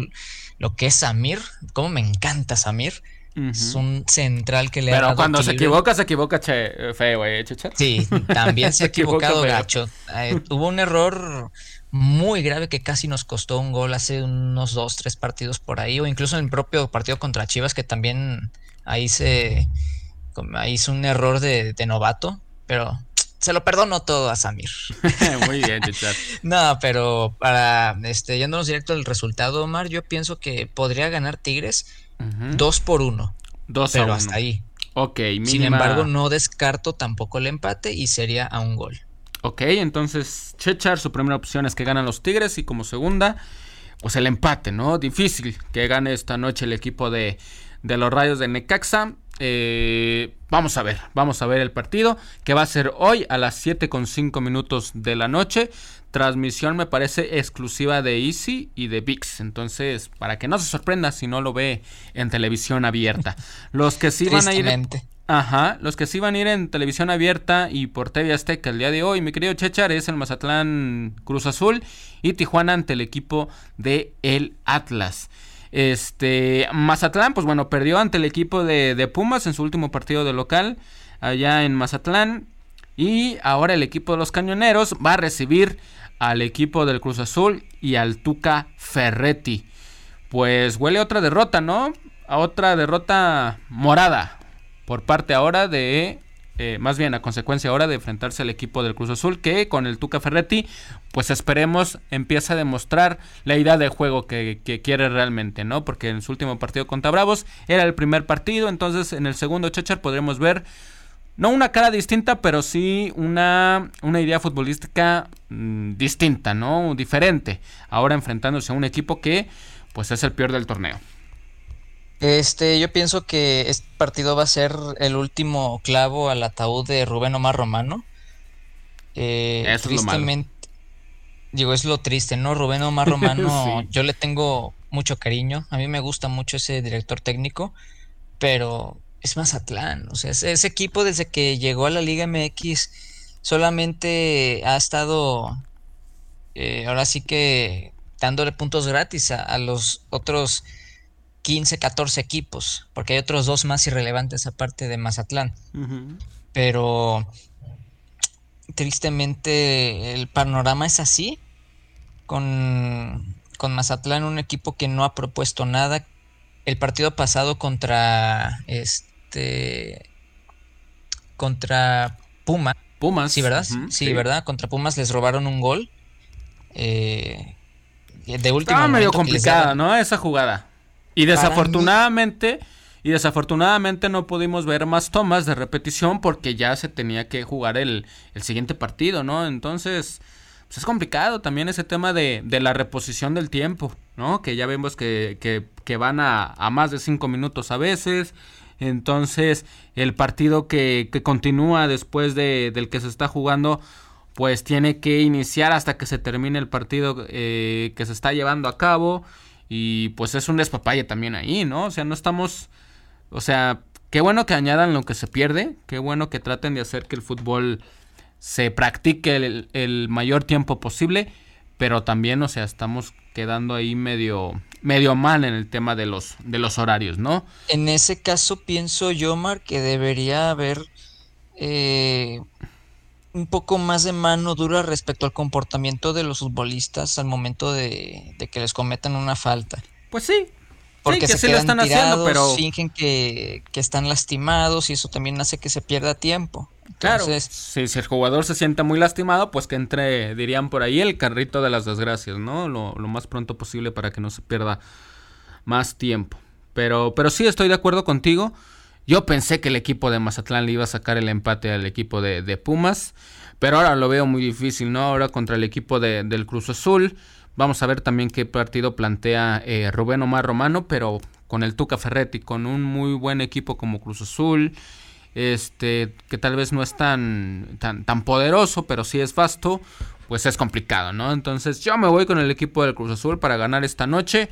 lo que es Samir. Cómo me encanta Samir. Es un central que le Pero cuando se equivoca, se equivoca che, feo, güey, Sí, también se ha *laughs* equivocado gacho. Eh, tuvo un error muy grave que casi nos costó un gol hace unos dos, tres partidos por ahí, o incluso en el propio partido contra Chivas, que también ahí se hizo un error de, novato, pero se lo perdono todo a Samir. *laughs* muy bien, Chichat. *laughs* no, pero para este, yéndonos directo al resultado, Omar, yo pienso que podría ganar Tigres dos por uno. Dos pero a hasta ahí. Ok, Sin embargo, no descarto tampoco el empate y sería a un gol. Ok, entonces Chechar, su primera opción es que ganan los Tigres y como segunda, pues el empate, ¿no? Difícil que gane esta noche el equipo de, de los Rayos de Necaxa. Eh, vamos a ver, vamos a ver el partido que va a ser hoy a las 7 con 5 minutos de la noche. Transmisión me parece exclusiva de Easy y de VIX. Entonces, para que no se sorprenda si no lo ve en televisión abierta. *laughs* Los que sí van a ir. Ajá, los que sí van a ir en televisión abierta y por TV Azteca el día de hoy, mi querido Chechar, es el Mazatlán Cruz Azul y Tijuana ante el equipo de el Atlas. Este, Mazatlán, pues bueno, perdió ante el equipo de, de Pumas en su último partido de local allá en Mazatlán. Y ahora el equipo de los Cañoneros va a recibir al equipo del Cruz Azul y al Tuca Ferretti. Pues huele otra derrota, ¿no? A otra derrota morada por parte ahora de, eh, más bien a consecuencia ahora de enfrentarse al equipo del Cruz Azul, que con el Tuca Ferretti, pues esperemos empieza a demostrar la idea de juego que, quiere realmente, ¿no? Porque en su último partido contra Bravos era el primer partido, entonces en el segundo Chechar podremos ver no una cara distinta, pero sí una, una idea futbolística mm, distinta, ¿no? Diferente. Ahora enfrentándose a un equipo que pues es el peor del torneo. Este, yo pienso que este partido va a ser el último clavo al ataúd de Rubén Omar Romano. Eh, tristemente, digo, es lo triste, ¿no? Rubén Omar *laughs* Romano, yo le tengo mucho cariño. A mí me gusta mucho ese director técnico, pero es Mazatlán. O sea, ese, equipo desde que llegó a la Liga MX solamente ha estado, eh, ahora sí que dándole puntos gratis a los otros 15, 14 equipos, porque hay otros dos más irrelevantes aparte de Mazatlán. Pero tristemente el panorama es así, con, con Mazatlán, un equipo que no ha propuesto nada. El partido pasado contra este contra Puma. Pumas. Sí, ¿verdad? sí, ¿verdad? Contra Pumas les robaron un gol. Eh, de último Estaba medio complicada, ¿no? Esa jugada. Y desafortunadamente, y desafortunadamente no pudimos ver más tomas de repetición porque ya se tenía que jugar el, el siguiente partido, ¿no? Entonces, pues es complicado también ese tema de, de la reposición del tiempo, ¿no? Que ya vemos que, que, que van a, a, más de cinco minutos a veces. Entonces, el partido que, que continúa después de, del que se está jugando, pues tiene que iniciar hasta que se termine el partido eh, que se está llevando a cabo. Y pues es un despapalle también ahí, ¿no? O sea, no estamos. O sea, qué bueno que añadan lo que se pierde. Qué bueno que traten de hacer que el fútbol se practique el, el mayor tiempo posible. Pero también, o sea, estamos quedando ahí medio, medio mal en el tema de los, de los horarios, ¿no? En ese caso pienso yo, Mar, que debería haber eh, un poco más de mano dura respecto al comportamiento de los futbolistas al momento de, de que les cometan una falta. Pues sí. Porque sí, que se sí quedan lo están tirados, haciendo, pero fingen que, que están lastimados y eso también hace que se pierda tiempo. Claro, sí, si el jugador se siente muy lastimado, pues que entre, dirían por ahí, el carrito de las desgracias, ¿no? Lo, lo, más pronto posible para que no se pierda más tiempo. Pero, pero sí, estoy de acuerdo contigo. Yo pensé que el equipo de Mazatlán le iba a sacar el empate al equipo de, de Pumas, pero ahora lo veo muy difícil, ¿no? Ahora contra el equipo de, del Cruz Azul. Vamos a ver también qué partido plantea eh, Rubén Omar Romano, pero con el Tuca Ferretti, con un muy buen equipo como Cruz Azul este que tal vez no es tan, tan, tan poderoso, pero sí es vasto, pues es complicado, ¿no? Entonces yo me voy con el equipo del Cruz Azul para ganar esta noche.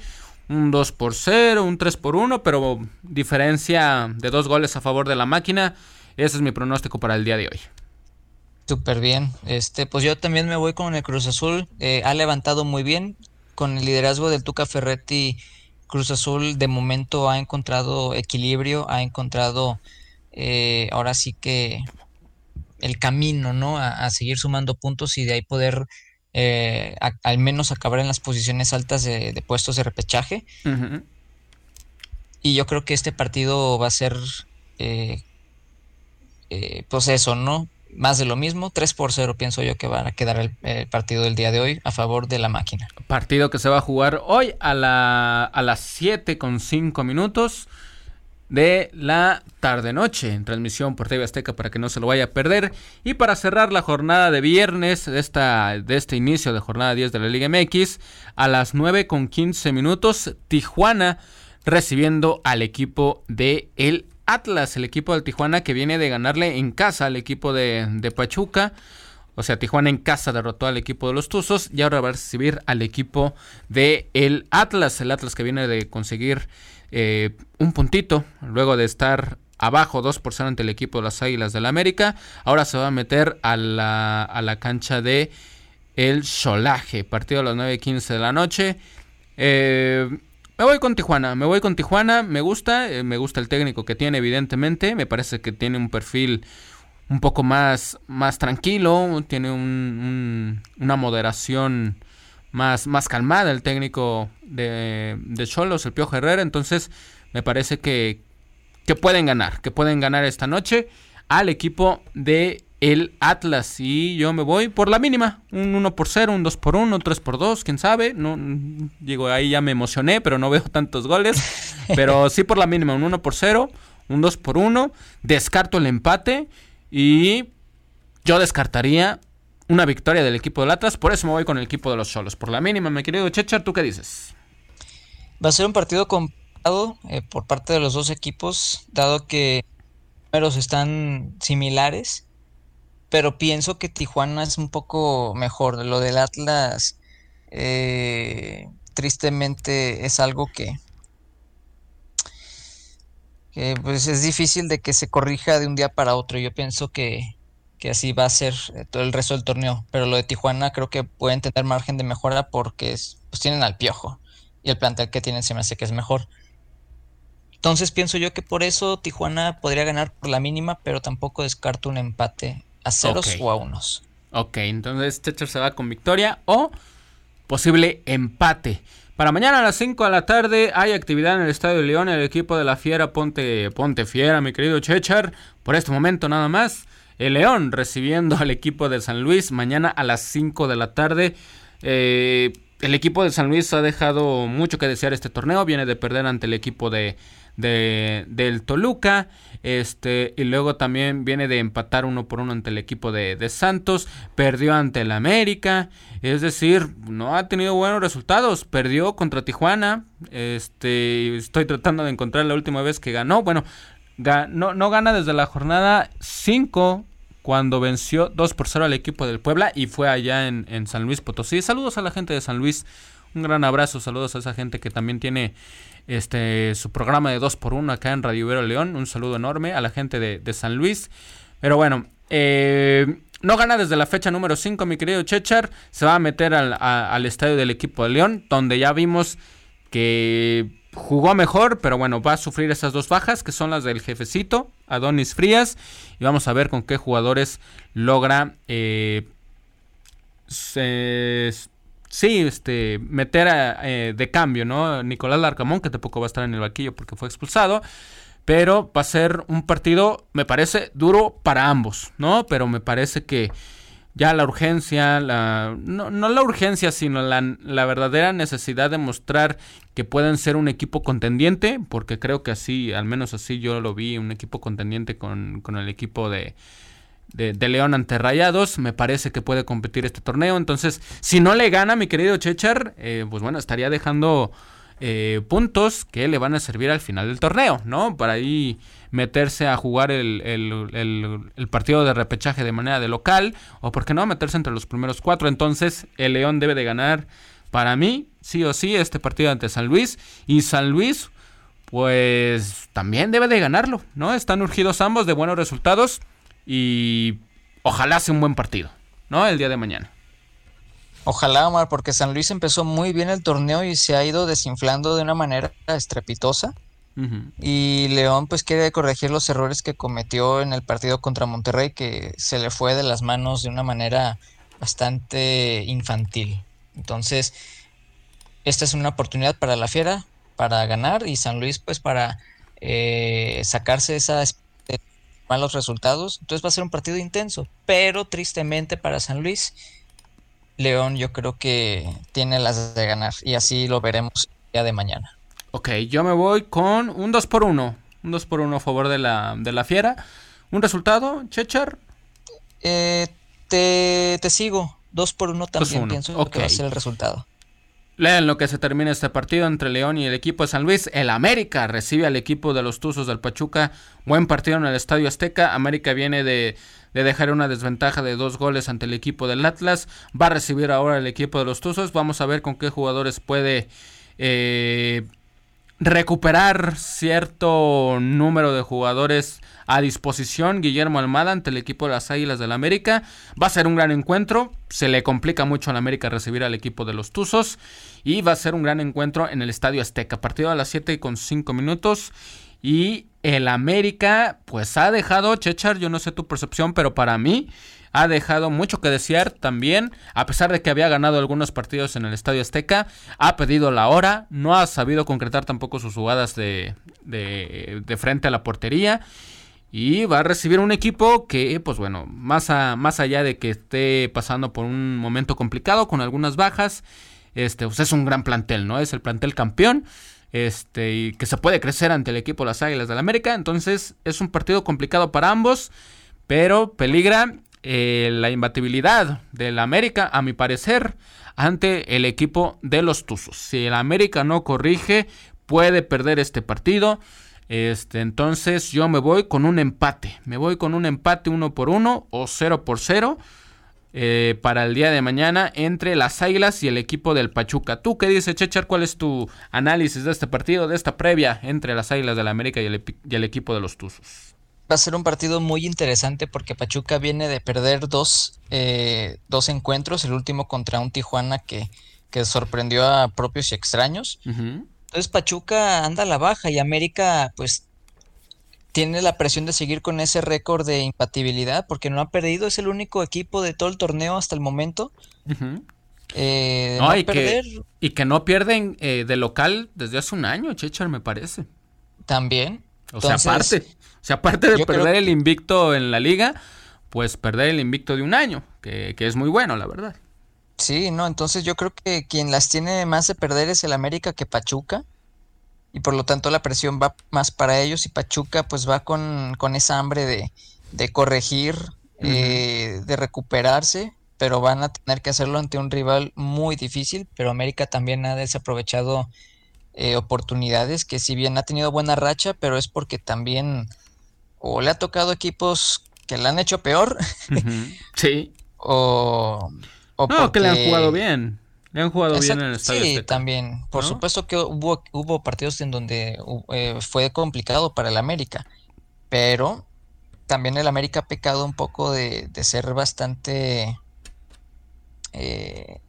Un 2 por 0, un 3 por 1, pero diferencia de dos goles a favor de la máquina. Ese es mi pronóstico para el día de hoy. Súper bien. Este, pues yo también me voy con el Cruz Azul. Eh, ha levantado muy bien. Con el liderazgo del Tuca Ferretti, Cruz Azul de momento ha encontrado equilibrio, ha encontrado eh, ahora sí que el camino, ¿no? A, a, seguir sumando puntos y de ahí poder eh, a, al menos acabar en las posiciones altas de, de puestos de repechaje. Uh -huh. Y yo creo que este partido va a ser, eh, pues eso, ¿no? Más de lo mismo, 3 por 0 pienso yo que van a quedar el, el, partido del día de hoy a favor de la máquina. Partido que se va a jugar hoy a, la, a las 7 con 5 minutos de la tarde-noche en transmisión por TV Azteca para que no se lo vaya a perder. Y para cerrar la jornada de viernes de, esta, de este inicio de jornada 10 de la Liga MX, a las 9 con 15 minutos, Tijuana recibiendo al equipo de el Atlas, el equipo del Tijuana que viene de ganarle en casa al equipo de, Pachuca. O sea, Tijuana en casa derrotó al equipo de los Tuzos y ahora va a recibir al equipo de el Atlas, el Atlas que viene de conseguir eh, un puntito luego de estar abajo 2 por 0 ante el equipo de las Águilas del la América. Ahora se va a meter a la, a la cancha de el Solaje, partido a las 9.15 de la noche. Eh, me voy con Tijuana, me voy con Tijuana, me gusta, eh, me gusta el técnico que tiene evidentemente, me parece que tiene un perfil un poco más, más tranquilo, tiene un, un, una moderación más, más calmada el técnico de, Cholos, el Piojo Herrera. Entonces, me parece que, que pueden ganar, que pueden ganar esta noche al equipo de el Atlas. Y yo me voy por la mínima. Un 1 por 0, un 2 por 1, un 3 por 2, quién sabe. No, digo, ahí ya me emocioné, pero no veo tantos goles. *laughs* Pero sí por la mínima, un 1 por 0, un 2 por 1. Descarto el empate. Y yo descartaría una victoria del equipo del Atlas. Por eso me voy con el equipo de los Cholos. Por la mínima, mi querido Chechar, ¿tú qué dices? Va a ser un partido complicado eh, por parte de los dos equipos, dado que los números están similares. Pero pienso que Tijuana es un poco mejor. Lo del Atlas, eh, tristemente, es algo que, que pues es difícil de que se corrija de un día para otro. Yo pienso que, que así va a ser eh, todo el resto del torneo. Pero lo de Tijuana creo que pueden tener margen de mejora porque es, pues tienen al piojo. Y el plantel que tienen se me hace que es mejor. Entonces pienso yo que por eso Tijuana podría ganar por la mínima, pero tampoco descarto un empate a ceros okay. o a unos. Ok, entonces Techer se va con victoria o posible empate. Para mañana a las 5 de la tarde hay actividad en el Estadio León. El equipo de la Fiera, ponte, ponte fiera, mi querido Chechar. Por este momento nada más. El León recibiendo al equipo de San Luis mañana a las 5 de la tarde. Eh, el equipo de San Luis ha dejado mucho que desear este torneo. Viene de perder ante el equipo de, del Toluca. Este, y luego también viene de empatar uno por uno ante el equipo de, de, Santos. Perdió ante el América. Es decir, no ha tenido buenos resultados. Perdió contra Tijuana. Este, estoy tratando de encontrar la última vez que ganó. Bueno, no, no gana desde la jornada 5 cuando venció 2 por 0 al equipo del Puebla y fue allá en, en, San Luis Potosí. Saludos a la gente de San Luis, un gran abrazo, saludos a esa gente que también tiene este su programa de 2 por 1 acá en Radio Ibero León, un saludo enorme a la gente de, de San Luis. Pero bueno, eh, no gana desde la fecha número 5, mi querido Chechar, se va a meter al, al estadio del equipo de León, donde ya vimos que jugó mejor, pero bueno, va a sufrir esas dos bajas, que son las del jefecito, Adonis Frías, y vamos a ver con qué jugadores logra eh, sí, este, meter eh, de cambio, ¿no? Nicolás Larcamón, que tampoco va a estar en el vaquillo porque fue expulsado. Pero va a ser un partido, me parece, duro para ambos, ¿no? Pero me parece que ya la urgencia, la, no, no la urgencia, sino la, la, verdadera necesidad de mostrar que pueden ser un equipo contendiente, porque creo que así, al menos así yo lo vi, un equipo contendiente con, con el equipo de, de, León ante Rayados, me parece que puede competir este torneo, entonces si no le gana mi querido Chechar, eh, pues bueno, estaría dejando eh, puntos que le van a servir al final del torneo, ¿no? Para ahí meterse a jugar el, el, partido de repechaje de manera de local, o por qué no meterse entre los primeros cuatro. Entonces, el León debe de ganar, para mí, sí o sí, este partido ante San Luis. Y San Luis, pues también debe de ganarlo, ¿no? Están urgidos ambos de buenos resultados y ojalá sea un buen partido, ¿no? El día de mañana. Ojalá, Omar, porque San Luis empezó muy bien el torneo y se ha ido desinflando de una manera estrepitosa. Y León pues quiere corregir los errores que cometió en el partido contra Monterrey, que se le fue de las manos de una manera bastante infantil. Entonces, esta es una oportunidad para la Fiera, para ganar, y San Luis pues para eh, sacarse esas malos resultados. Entonces va a ser un partido intenso, pero tristemente para San Luis, León yo creo que tiene las de ganar, y así lo veremos el día de mañana. Ok, yo me voy con un 2 por 1 Un 2 por 1 a favor de la, de la fiera. ¿Un resultado, Chechar? Eh, te, te, sigo. 2 por 1 también pienso que va a ser el resultado. Lean lo que se termina este partido entre León y el equipo de San Luis. El América recibe al equipo de los Tuzos del Pachuca. Buen partido en el Estadio Azteca. América viene de, de, dejar una desventaja de dos goles ante el equipo del Atlas. Va a recibir ahora el equipo de los Tuzos. Vamos a ver con qué jugadores puede eh, recuperar cierto número de jugadores a disposición Guillermo Almada ante el equipo de las Águilas del la América. Va a ser un gran encuentro. Se le complica mucho a la América recibir al equipo de los Tuzos. Y va a ser un gran encuentro en el Estadio Azteca. Partido a las 7 con 5 minutos. Y el América, pues ha dejado, Chechar, yo no sé tu percepción, pero para mí ha dejado mucho que desear también, a pesar de que había ganado algunos partidos en el Estadio Azteca, ha pedido la hora, no ha sabido concretar tampoco sus jugadas de, de, frente a la portería. Y va a recibir un equipo que, pues bueno, más, más allá de que esté pasando por un momento complicado con algunas bajas, este, pues es un gran plantel, ¿no? Es el plantel campeón, este, y que se puede crecer ante el equipo las Águilas del la América. Entonces, es un partido complicado para ambos, pero peligra eh, la imbatibilidad del América, a mi parecer, ante el equipo de los Tuzos. Si el América no corrige, puede perder este partido. Este, entonces yo me voy con un empate. Me voy con un empate uno por uno o 0 por 0 eh, para el día de mañana entre las Águilas y el equipo del Pachuca. ¿Tú qué dices, Chechar? ¿Cuál es tu análisis de este partido, de esta previa entre las Águilas del América y el, y el equipo de los Tuzos? Va a ser un partido muy interesante porque Pachuca viene de perder dos, eh, dos encuentros, el último contra un Tijuana que, que sorprendió a propios y extraños. Entonces Pachuca anda a la baja y América pues tiene la presión de seguir con ese récord de impatibilidad porque no ha perdido, es el único equipo de todo el torneo hasta el momento. Eh, no, y, que, y, que, no pierden eh, de local desde hace un año, Chechar, me parece. También. O sea, aparte. O sea, aparte de perder el invicto en la liga, pues perder el invicto de un año, que, es muy bueno, la verdad. Sí, no, entonces yo creo que quien las tiene más de perder es el América que Pachuca. Y por lo tanto la presión va más para ellos y Pachuca pues va con, con esa hambre de, de corregir, eh, de recuperarse, pero van a tener que hacerlo ante un rival muy difícil, pero América también ha desaprovechado eh, oportunidades, que si bien ha tenido buena racha, pero es porque también o le ha tocado equipos que le han hecho peor. *laughs* Sí. o, no, que le han jugado bien. Le han jugado bien en el estadio. Sí, también. Por supuesto que hubo, hubo partidos en donde eh, fue complicado para el América. Pero también el América ha pecado un poco de, ser bastante. Eh,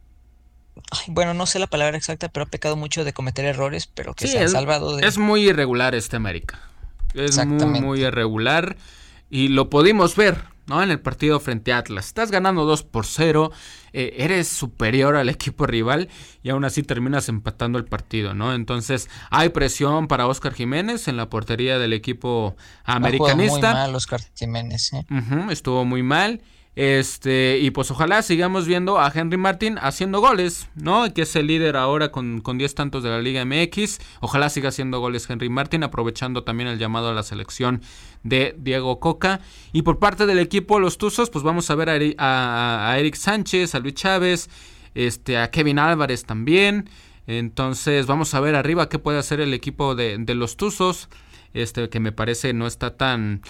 bueno, no sé la palabra exacta, pero ha pecado mucho de cometer errores, pero que se han salvado de. Es muy irregular este América. Es muy, muy irregular. Y lo pudimos ver, ¿no? En el partido frente a Atlas. Estás ganando 2 por 0, eh, eres superior al *laughs* equipo rival y aún así terminas empatando el partido, ¿no? Entonces hay presión para Oscar Jiménez en la portería del equipo americanista. muy mal Oscar Jiménez, ¿eh? estuvo muy mal. Este, y pues ojalá sigamos viendo a Henry Martin haciendo goles, ¿no? Que es el líder ahora con, con 10 tantos de la Liga MX. Ojalá siga haciendo goles Henry Martin, aprovechando también el llamado a la selección de Diego Coca. Y por parte del equipo, los Tuzos, pues vamos a ver a, Eric Sánchez, a Luis Chávez, este, a Kevin Álvarez también. Entonces, vamos a ver arriba qué puede hacer el equipo de, de los Tuzos. Este, que me parece no está tan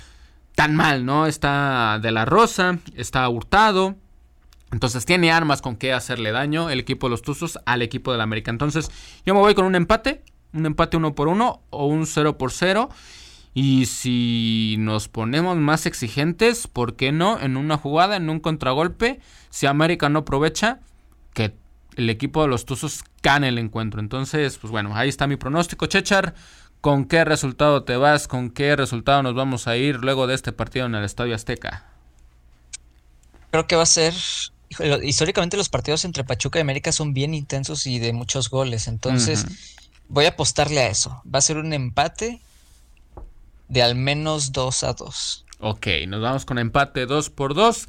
tan mal, ¿no? Está de la Rosa, está Hurtado. Entonces tiene armas con que hacerle daño el equipo de los Tuzos al equipo de la América. Entonces yo me voy con un empate, un empate uno por uno o un 0 por 0. Y si nos ponemos más exigentes, ¿por qué no? En una jugada, en un contragolpe, si América no aprovecha, que el equipo de los Tuzos gane el encuentro. Entonces, pues bueno, ahí está mi pronóstico, Chechar. ¿Con qué resultado te vas? ¿Con qué resultado nos vamos a ir luego de este partido en el Estadio Azteca? Creo que va a ser. históricamente los partidos entre Pachuca y América son bien intensos y de muchos goles. Entonces, voy a apostarle a eso. Va a ser un empate de al menos 2 a 2. Ok, nos vamos con empate 2 por 2.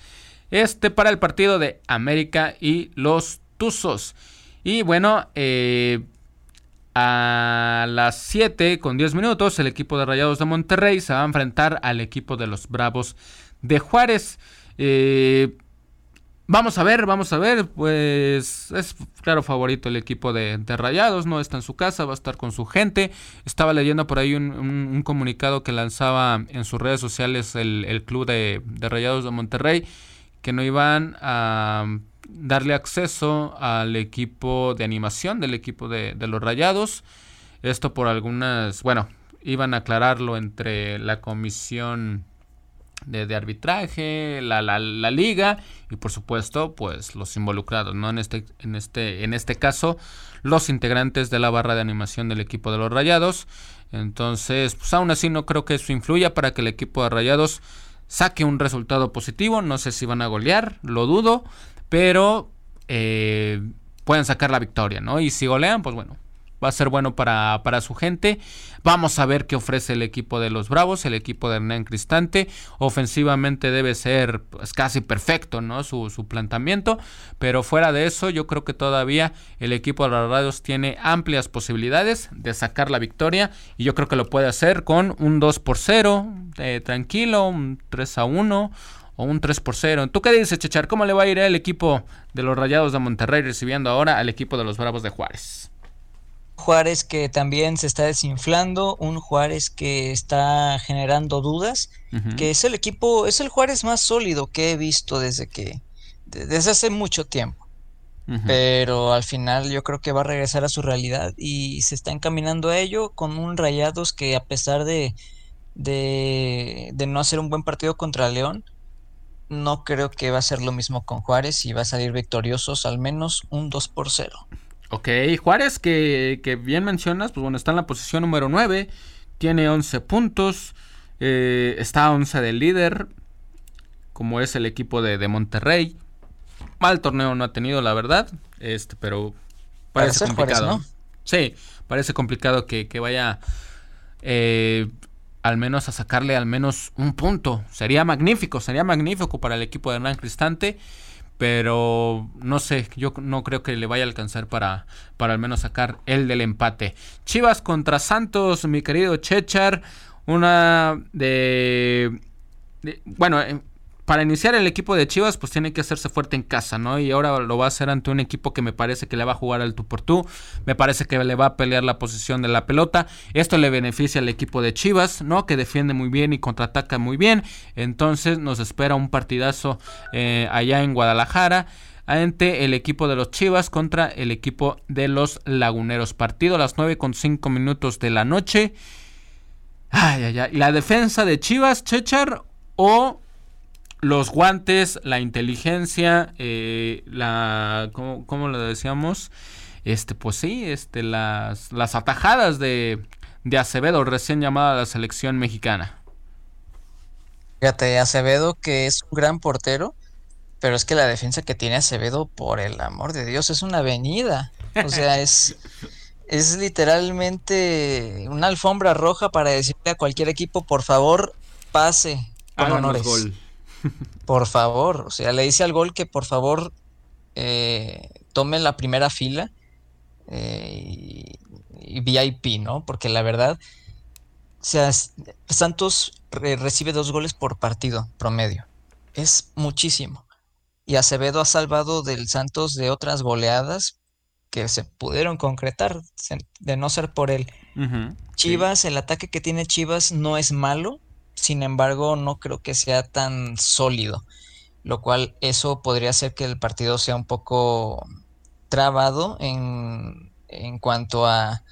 Este para el partido de América y los Tuzos. Y bueno, eh, a las 7 con 10 minutos, el equipo de Rayados de Monterrey se va a enfrentar al equipo de los Bravos de Juárez. Eh, vamos a ver, vamos a ver. Pues es claro favorito el equipo de, Rayados. No está en su casa, va a estar con su gente. Estaba leyendo por ahí un, comunicado que lanzaba en sus redes sociales el, club de, de Rayados de Monterrey. Que no iban a darle acceso al equipo de animación del equipo de, los Rayados. Esto por algunas, bueno, iban a aclararlo entre la comisión de, arbitraje, la, la, la, liga y por supuesto, pues los involucrados, ¿no? En este, en este, en este caso, los integrantes de la barra de animación del equipo de los Rayados. Entonces, pues aún así no creo que eso influya para que el equipo de Rayados saque un resultado positivo. No sé si van a golear, lo dudo pero eh, pueden sacar la victoria, ¿no? Y si golean, pues bueno, va a ser bueno para, para, su gente. Vamos a ver qué ofrece el equipo de los Bravos, el equipo de Hernán Cristante. Ofensivamente debe ser pues, casi perfecto, ¿no? Su, su, planteamiento. Pero fuera de eso, yo creo que todavía el equipo de los Radios tiene amplias posibilidades de sacar la victoria. Y yo creo que lo puede hacer con un 2 por 0, eh, tranquilo, un 3 a 1 o un 3 por 0. ¿Tú qué dices, Chechar? ¿Cómo le va a ir el equipo de los Rayados de Monterrey recibiendo ahora al equipo de los Bravos de Juárez? Juárez que también se está desinflando, un Juárez que está generando dudas, que es el equipo, es el Juárez más sólido que he visto desde que, desde hace mucho tiempo. Pero al final yo creo que va a regresar a su realidad y se está encaminando a ello con un Rayados que a pesar de, de, de no hacer un buen partido contra León, no creo que va a ser lo mismo con Juárez y va a salir victoriosos al menos un 2 por 0. Ok, Juárez que, que bien mencionas, pues bueno, está en la posición número 9, tiene 11 puntos, eh, está a 11 del líder, como es el equipo de, de, Monterrey. Mal torneo no ha tenido, la verdad, este, pero parece complicado. Sí, parece complicado que, que vaya eh, al menos a sacarle al menos un punto. Sería magnífico, sería magnífico para el equipo de Hernán Cristante. pero no sé, yo no creo que le vaya a alcanzar para, para al menos sacar el del empate. Chivas contra Santos, mi querido Chechar, una de, de bueno, eh, para iniciar el equipo de Chivas, pues tiene que hacerse fuerte en casa, ¿no? Y ahora lo va a hacer ante un equipo que me parece que le va a jugar al tú por tú, me parece que le va a pelear la posición de la pelota. Esto le beneficia al equipo de Chivas, ¿no? Que defiende muy bien y contraataca muy bien. Entonces nos espera un partidazo eh, allá en Guadalajara ante el equipo de los Chivas contra el equipo de los Laguneros. Partido a las 9 con 5 minutos de la noche. Ay, ay, ay. La defensa de Chivas, Chechar o los guantes, la inteligencia, eh, la, ¿cómo, lo decíamos? Este, pues sí, este, las, las atajadas de, de Acevedo, recién llamada a la selección mexicana. Fíjate, Acevedo que es un gran portero, pero es que la defensa que tiene Acevedo, por el amor de Dios, es una avenida. O sea, *laughs* es, es literalmente una alfombra roja para decirle a cualquier equipo, por favor, pase. Con honores. Gol. Por favor, o sea, le dice al gol que por favor eh, tome la primera fila eh, y, VIP, ¿no? Porque la verdad, o sea, Santos recibe dos goles por partido promedio. Es muchísimo. Y Acevedo ha salvado del Santos de otras goleadas que se pudieron concretar de no ser por él. Chivas, el ataque que tiene Chivas no es malo, sin embargo, no creo que sea tan sólido, lo cual eso podría hacer que el partido sea un poco trabado en, en cuanto a,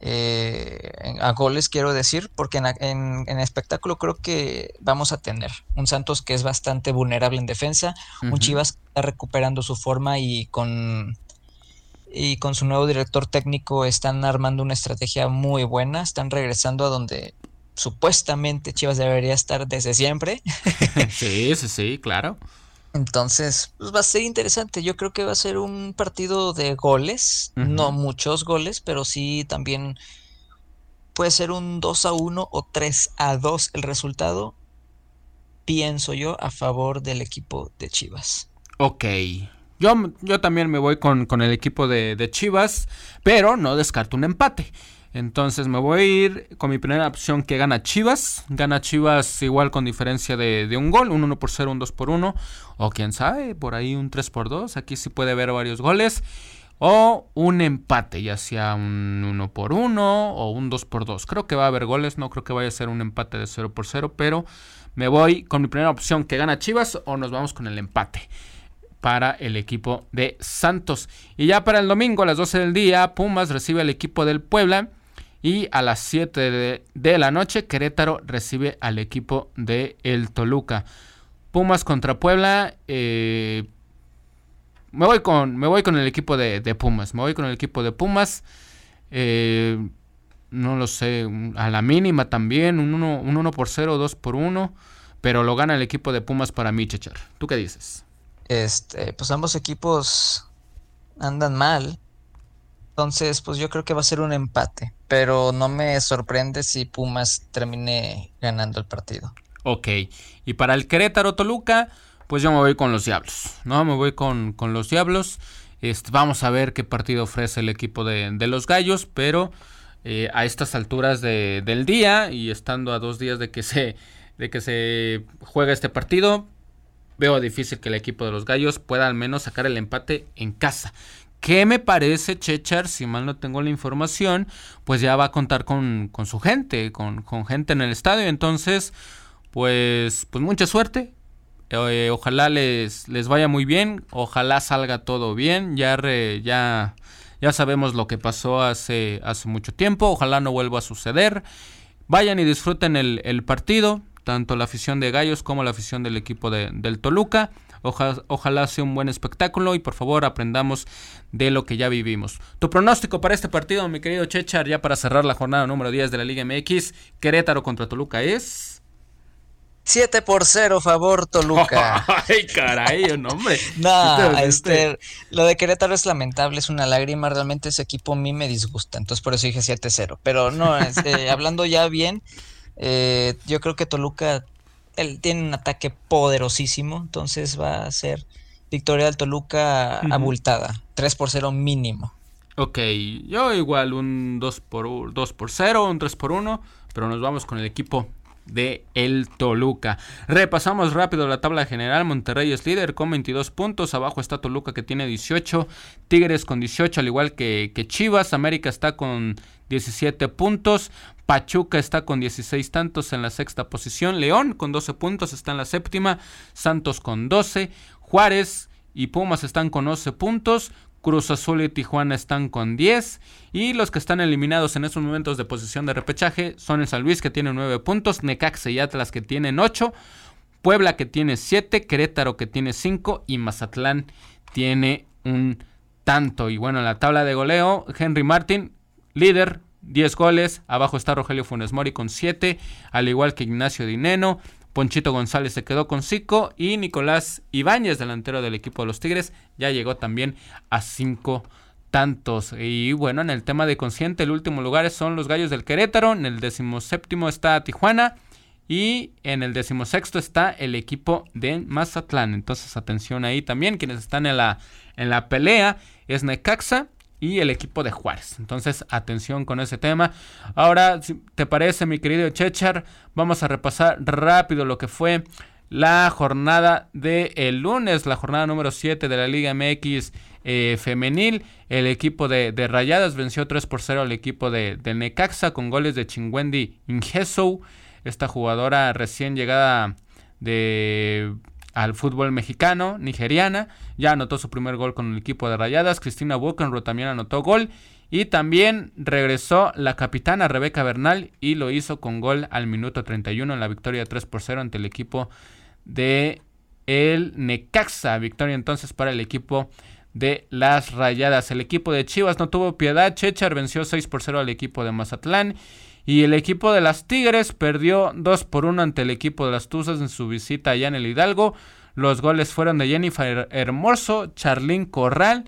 eh, a goles, quiero decir, porque en, en, espectáculo creo que vamos a tener un Santos que es bastante vulnerable en defensa, un Chivas que está recuperando su forma y con y con su nuevo director técnico están armando una estrategia muy buena, están regresando a donde supuestamente Chivas debería estar desde siempre. *laughs* sí, sí, sí, claro. Entonces, pues va a ser interesante. Yo creo que va a ser un partido de goles, no muchos goles, pero sí también puede ser un 2 a 1 o 3 a 2 el resultado. Pienso yo a favor del equipo de Chivas. Ok. Yo, yo también me voy con, con el equipo de, de Chivas, pero no descarto un empate. Entonces me voy a ir con mi primera opción que gana Chivas. Gana Chivas igual con diferencia de, un gol, un 1 por 0, un 2 por 1. O quién sabe, por ahí un 3 por 2. Aquí sí puede haber varios goles. O un empate, ya sea un 1 por 1 o un 2 por 2. Creo que va a haber goles, no creo que vaya a ser un empate de 0 por 0. Pero me voy con mi primera opción que gana Chivas o nos vamos con el empate para el equipo de Santos. Y ya para el domingo a las 12 del día, Pumas recibe al equipo del Puebla. Y a las 7 de, la noche, Querétaro recibe al equipo de el Toluca. Pumas contra Puebla. Eh, me, voy con, me voy con el equipo de, Pumas. Me voy con el equipo de Pumas. Eh, no lo sé. A la mínima también. Un 1 por 0, 2 por 1. Pero lo gana el equipo de Pumas para mí, Chechar. ¿Tú qué dices? Este, pues ambos equipos andan mal. Entonces, pues yo creo que va a ser un empate, pero no me sorprende si Pumas termine ganando el partido. Ok, y para el Querétaro Toluca, pues yo me voy con los Diablos, ¿no? Me voy con, los Diablos. Este, vamos a ver qué partido ofrece el equipo de, los Gallos, pero eh, a estas alturas del día y estando a dos días de que se, de que se juegue este partido, veo difícil que el equipo de los Gallos pueda al menos sacar el empate en casa. ¿Qué me parece, Chechar, si mal no tengo la información, pues ya va a contar con, su gente, con, gente en el estadio. Entonces, pues, pues mucha suerte. Eh, ojalá les, les vaya muy bien. Ojalá salga todo bien. Ya, ya, ya sabemos lo que pasó hace, hace mucho tiempo. Ojalá no vuelva a suceder. Vayan y disfruten el, partido. Tanto la afición de Gallos como la afición del equipo de, del Toluca. Ojalá, sea un buen espectáculo y por favor aprendamos de lo que ya vivimos. Tu pronóstico para este partido, mi querido Chechar, ya para cerrar la jornada número 10 de la Liga MX, Querétaro contra Toluca es... 7 por 0 favor Toluca. *laughs* Ay, caray, hombre. *laughs* no, este, lo de Querétaro es lamentable, es una lágrima, realmente ese equipo a mí me disgusta, entonces por eso dije 7-0. Pero no, este, *laughs* hablando ya bien, eh, yo creo que Toluca él tiene un ataque poderosísimo, entonces va a ser victoria del Toluca abultada, 3 por 0 mínimo. Ok, yo igual un 2 por, 2 por 0, un 3 por 1, pero nos vamos con el equipo de el Toluca. Repasamos rápido la tabla general. Monterrey es líder con 22 puntos. Abajo está Toluca que tiene 18. Tigres con 18, al igual que, que Chivas. América está con 17 puntos. Pachuca está con 16 tantos en la sexta posición. León con 12 puntos está en la séptima. Santos con 12. Juárez y Pumas están con 11 puntos. Cruz Azul y Tijuana están con 10. Y los que están eliminados en estos momentos de posición de repechaje son el San Luis que tiene 9 puntos, Necaxa y Atlas que tienen 8, Puebla que tiene 7, Querétaro que tiene 5 y Mazatlán tiene un tanto. Y bueno, en la tabla de goleo, Henry Martin, líder, 10 goles. Abajo está Rogelio Funes Mori con 7, al igual que Ignacio Dineno. Ponchito González se quedó con 5 y Nicolás Ibáñez, delantero del equipo de los Tigres, ya llegó también a 5 tantos. Y bueno, en el tema de consciente, el último lugar son los Gallos del Querétaro, en el decimoséptimo está Tijuana y en el decimosexto está el equipo de Mazatlán. Entonces atención ahí también, quienes están en la, en la pelea es Necaxa y el equipo de Juárez. Entonces, atención con ese tema. Ahora, si te parece, mi querido Chechar, vamos a repasar rápido lo que fue la jornada de el lunes, la jornada número 7 de la Liga MX eh, femenil. El equipo de, Rayadas venció 3 por 0 al equipo de, Necaxa con goles de Chingwendi Ingeso, esta jugadora recién llegada de al fútbol mexicano, nigeriana. Ya anotó su primer gol con el equipo de Rayadas. Cristina Buchenroth también anotó gol. Y también regresó la capitana Rebeca Bernal y lo hizo con gol al minuto 31 en la victoria 3 por 0 ante el equipo de el Necaxa. Victoria entonces para el equipo de las Rayadas. El equipo de Chivas no tuvo piedad. Chechar venció 6 por 0 al equipo de Mazatlán. Y el equipo de las Tigres perdió 2 por 1 ante el equipo de las Tuzas en su visita allá en el Hidalgo. Los goles fueron de Jennifer Hermoso, Charlín Corral.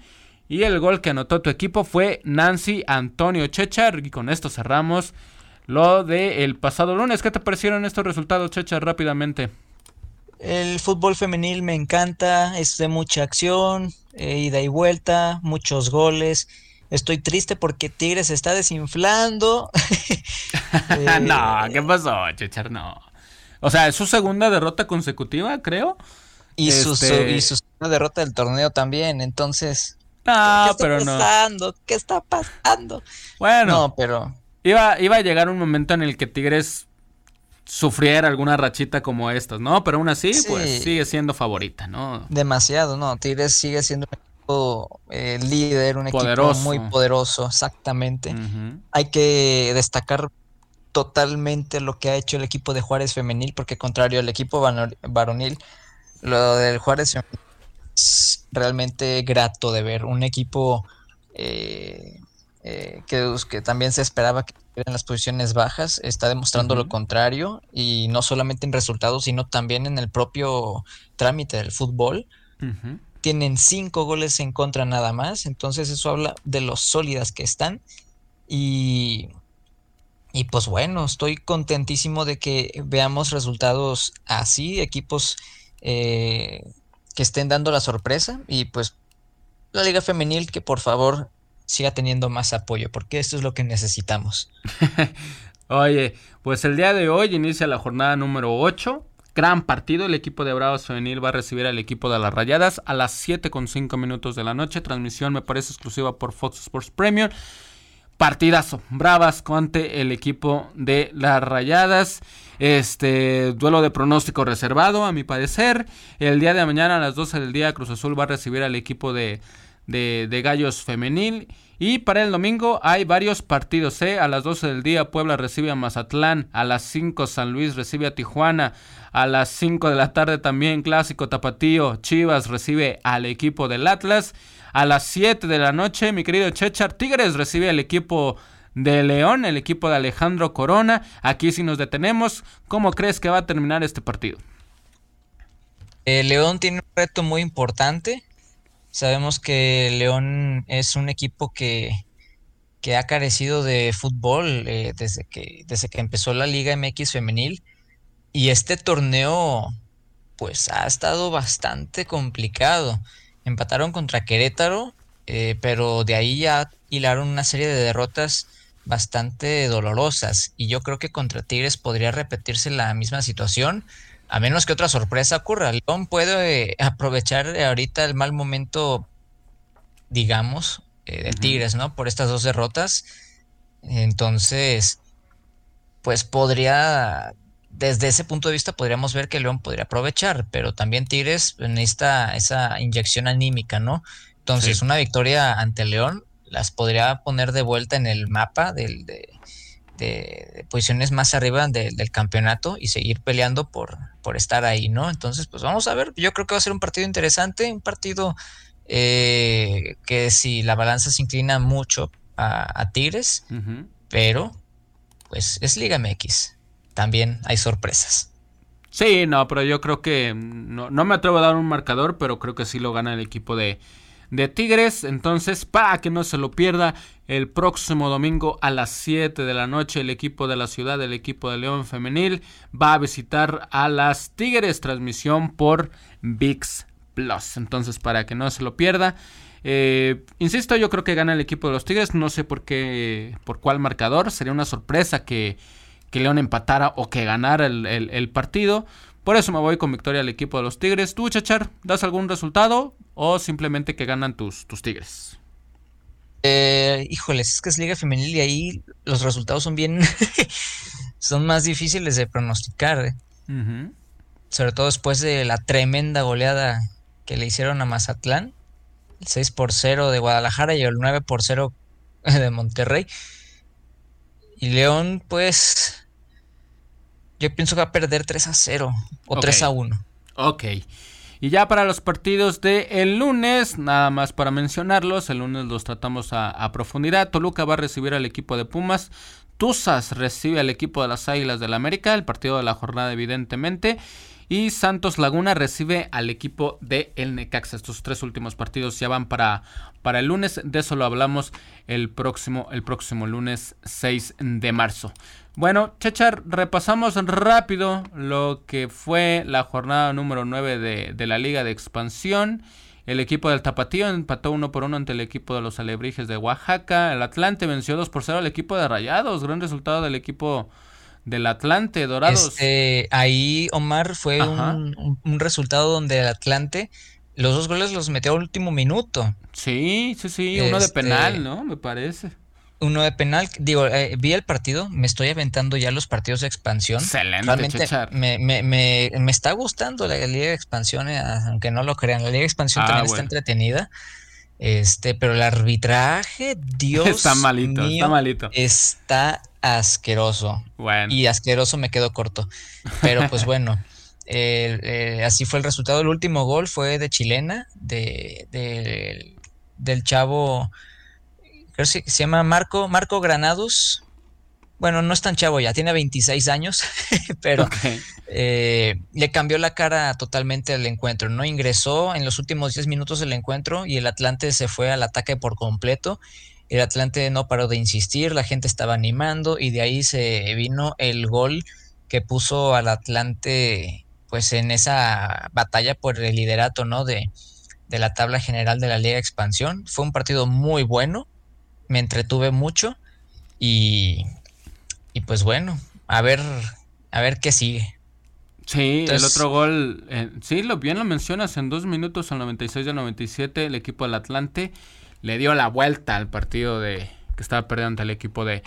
Y el gol que anotó tu equipo fue Nancy Antonio Chechar. Y con esto cerramos lo del pasado lunes. ¿Qué te parecieron estos resultados, Chechar, rápidamente? El fútbol femenil me encanta, es de mucha acción, eh, ida y vuelta, muchos goles. Estoy triste porque Tigres se está desinflando. *laughs* no, ¿qué pasó, Chechar? No. O sea, es su segunda derrota consecutiva, creo. Y, su, este segunda derrota del torneo también, entonces. No, ¿qué pero está pasando? ¿Qué está pasando? Bueno. No, pero. Iba, iba a llegar un momento en el que Tigres sufriera alguna rachita como estas, ¿no? Pero aún así, pues sigue siendo favorita, ¿no? Demasiado, ¿no? Tigres sigue siendo eh, líder, un equipo muy poderoso, exactamente. Hay que destacar totalmente lo que ha hecho el equipo de Juárez femenil, porque contrario al equipo varonil, lo del Juárez es realmente grato de ver. Un equipo eh, eh, que, que, también se esperaba que en las posiciones bajas está demostrando lo contrario y no solamente en resultados, sino también en el propio trámite del fútbol tienen cinco goles en contra nada más, entonces eso habla de lo sólidas que están. Y, y pues bueno, estoy contentísimo de que veamos resultados así, equipos eh, que estén dando la sorpresa. Y pues la liga femenil que por favor siga teniendo más apoyo, porque esto es lo que necesitamos. *laughs* Oye, pues el día de hoy inicia la jornada número 8 Gran partido, el equipo de Bravos Femenil va a recibir al equipo de las Rayadas a las 7 con 5 minutos de la noche. Transmisión me parece exclusiva por Fox Sports Premium. Partidazo, Bravas ante el equipo de las Rayadas. Este duelo de pronóstico reservado, a mi parecer. El día de mañana a las 12 del día, Cruz Azul va a recibir al equipo de, de, de Gallos Femenil. Y para el domingo hay varios partidos. ¿eh? A las 12 del día Puebla recibe a Mazatlán. A las 5 San Luis recibe a Tijuana. A las 5 de la tarde también Clásico Tapatío. Chivas recibe al equipo del Atlas. A las 7 de la noche mi querido Chechar Tigres recibe al equipo de León, el equipo de Alejandro Corona. Aquí si nos detenemos, ¿cómo crees que va a terminar este partido? Eh, León tiene un reto muy importante Sabemos que León es un equipo que, que ha carecido de fútbol eh, desde, que, desde que empezó la Liga MX femenil. Y este torneo pues ha estado bastante complicado. Empataron contra Querétaro, eh, pero de ahí ya hilaron una serie de derrotas bastante dolorosas y yo creo que contra Tigres podría repetirse la misma situación a menos que otra sorpresa ocurra. León puede eh, aprovechar ahorita el mal momento, digamos, eh, de Tigres, ¿no? Por estas dos derrotas. Entonces, pues podría, desde ese punto de vista, podríamos ver que León podría aprovechar, pero también Tigres necesita esa inyección anímica, ¿no? Entonces, una victoria ante León las podría poner de vuelta en el mapa del, de, de, posiciones más arriba del campeonato y seguir peleando por, por estar ahí, ¿no? Entonces, pues vamos a ver, yo creo que va a ser un partido interesante, un partido eh, que si la balanza se inclina mucho a, Tigres, pero pues es Liga MX, también hay sorpresas. Sí, no, pero yo creo que no, no me atrevo a dar un marcador, pero creo que sí lo gana el equipo de, de Tigres. Entonces, para que no se lo pierda, el próximo domingo a las 7 de la noche el equipo de la ciudad, el equipo de León Femenil, va a visitar a las Tigres. Transmisión por VIX Plus. Entonces, para que no se lo pierda. Eh, insisto, yo creo que gana el equipo de los Tigres. No sé por qué, por cuál marcador. Sería una sorpresa que, que León empatara o que ganara el, el partido. Por eso me voy con victoria al equipo de los Tigres. ¿Tú, Chachar, das algún resultado o simplemente que ganan tus, tus Tigres? Eh, híjoles, es que es Liga Femenil y ahí los resultados son bien. *laughs* son más difíciles de pronosticar. ¿eh? Sobre todo después de la tremenda goleada que le hicieron a Mazatlán. El 6 por 0 de Guadalajara y el 9 por 0 de Monterrey. Y León, pues yo pienso que va a perder 3 a 0 o 3 a 1. Ok. Y ya para los partidos de el lunes, nada más para mencionarlos, el lunes los tratamos a, a, profundidad. Toluca va a recibir al equipo de Pumas. Tuzas recibe al equipo de las Águilas del la América, el partido de la jornada evidentemente. Y Santos Laguna recibe al equipo de El Necaxa. Estos tres últimos partidos ya van para, para el lunes. De eso lo hablamos el próximo, el próximo lunes 6 de marzo. Bueno, Chechar, repasamos rápido lo que fue la jornada número 9 de, de la Liga de Expansión. El equipo del Tapatío empató uno por uno ante el equipo de los Alebrijes de Oaxaca. El Atlante venció 2 por 0 al equipo de Rayados. Gran resultado del equipo del Atlante, Dorados. Este, ahí, Omar, fue un, resultado donde el Atlante los dos goles los metió al último minuto. Sí, sí, sí, uno de este, penal, ¿no? Me parece. Uno de penal, digo, eh, vi el partido, me estoy aventando ya los partidos de expansión. Excelente, Realmente me, me, me, me, está gustando la Liga de Expansión, eh, aunque no lo crean, la Liga de Expansión ah, también está entretenida. Este, pero el arbitraje, Dios está malito, está malito. Está asqueroso. Bueno. Y asqueroso me quedo corto. Pero pues *laughs* bueno, eh, así fue el resultado. El último gol fue de chilena, de, del chavo, creo que se llama Marco, Marco Granados. Bueno, no es tan chavo ya, tiene 26 años, *laughs* pero eh, le cambió la cara totalmente al encuentro. No ingresó en los últimos 10 minutos del encuentro y el Atlante se fue al ataque por completo el Atlante no paró de insistir, la gente estaba animando y de ahí se vino el gol que puso al Atlante pues en esa batalla por el liderato, ¿no? De, de la tabla general de la Liga de Expansión. Fue un partido muy bueno, me entretuve mucho y, y pues bueno, a ver, a ver qué sigue. Sí, el otro gol, eh, sí, lo bien lo mencionas, en dos minutos al 96 y al 97 el equipo del Atlante le dio la vuelta al partido de que estaba perdiendo ante el equipo de,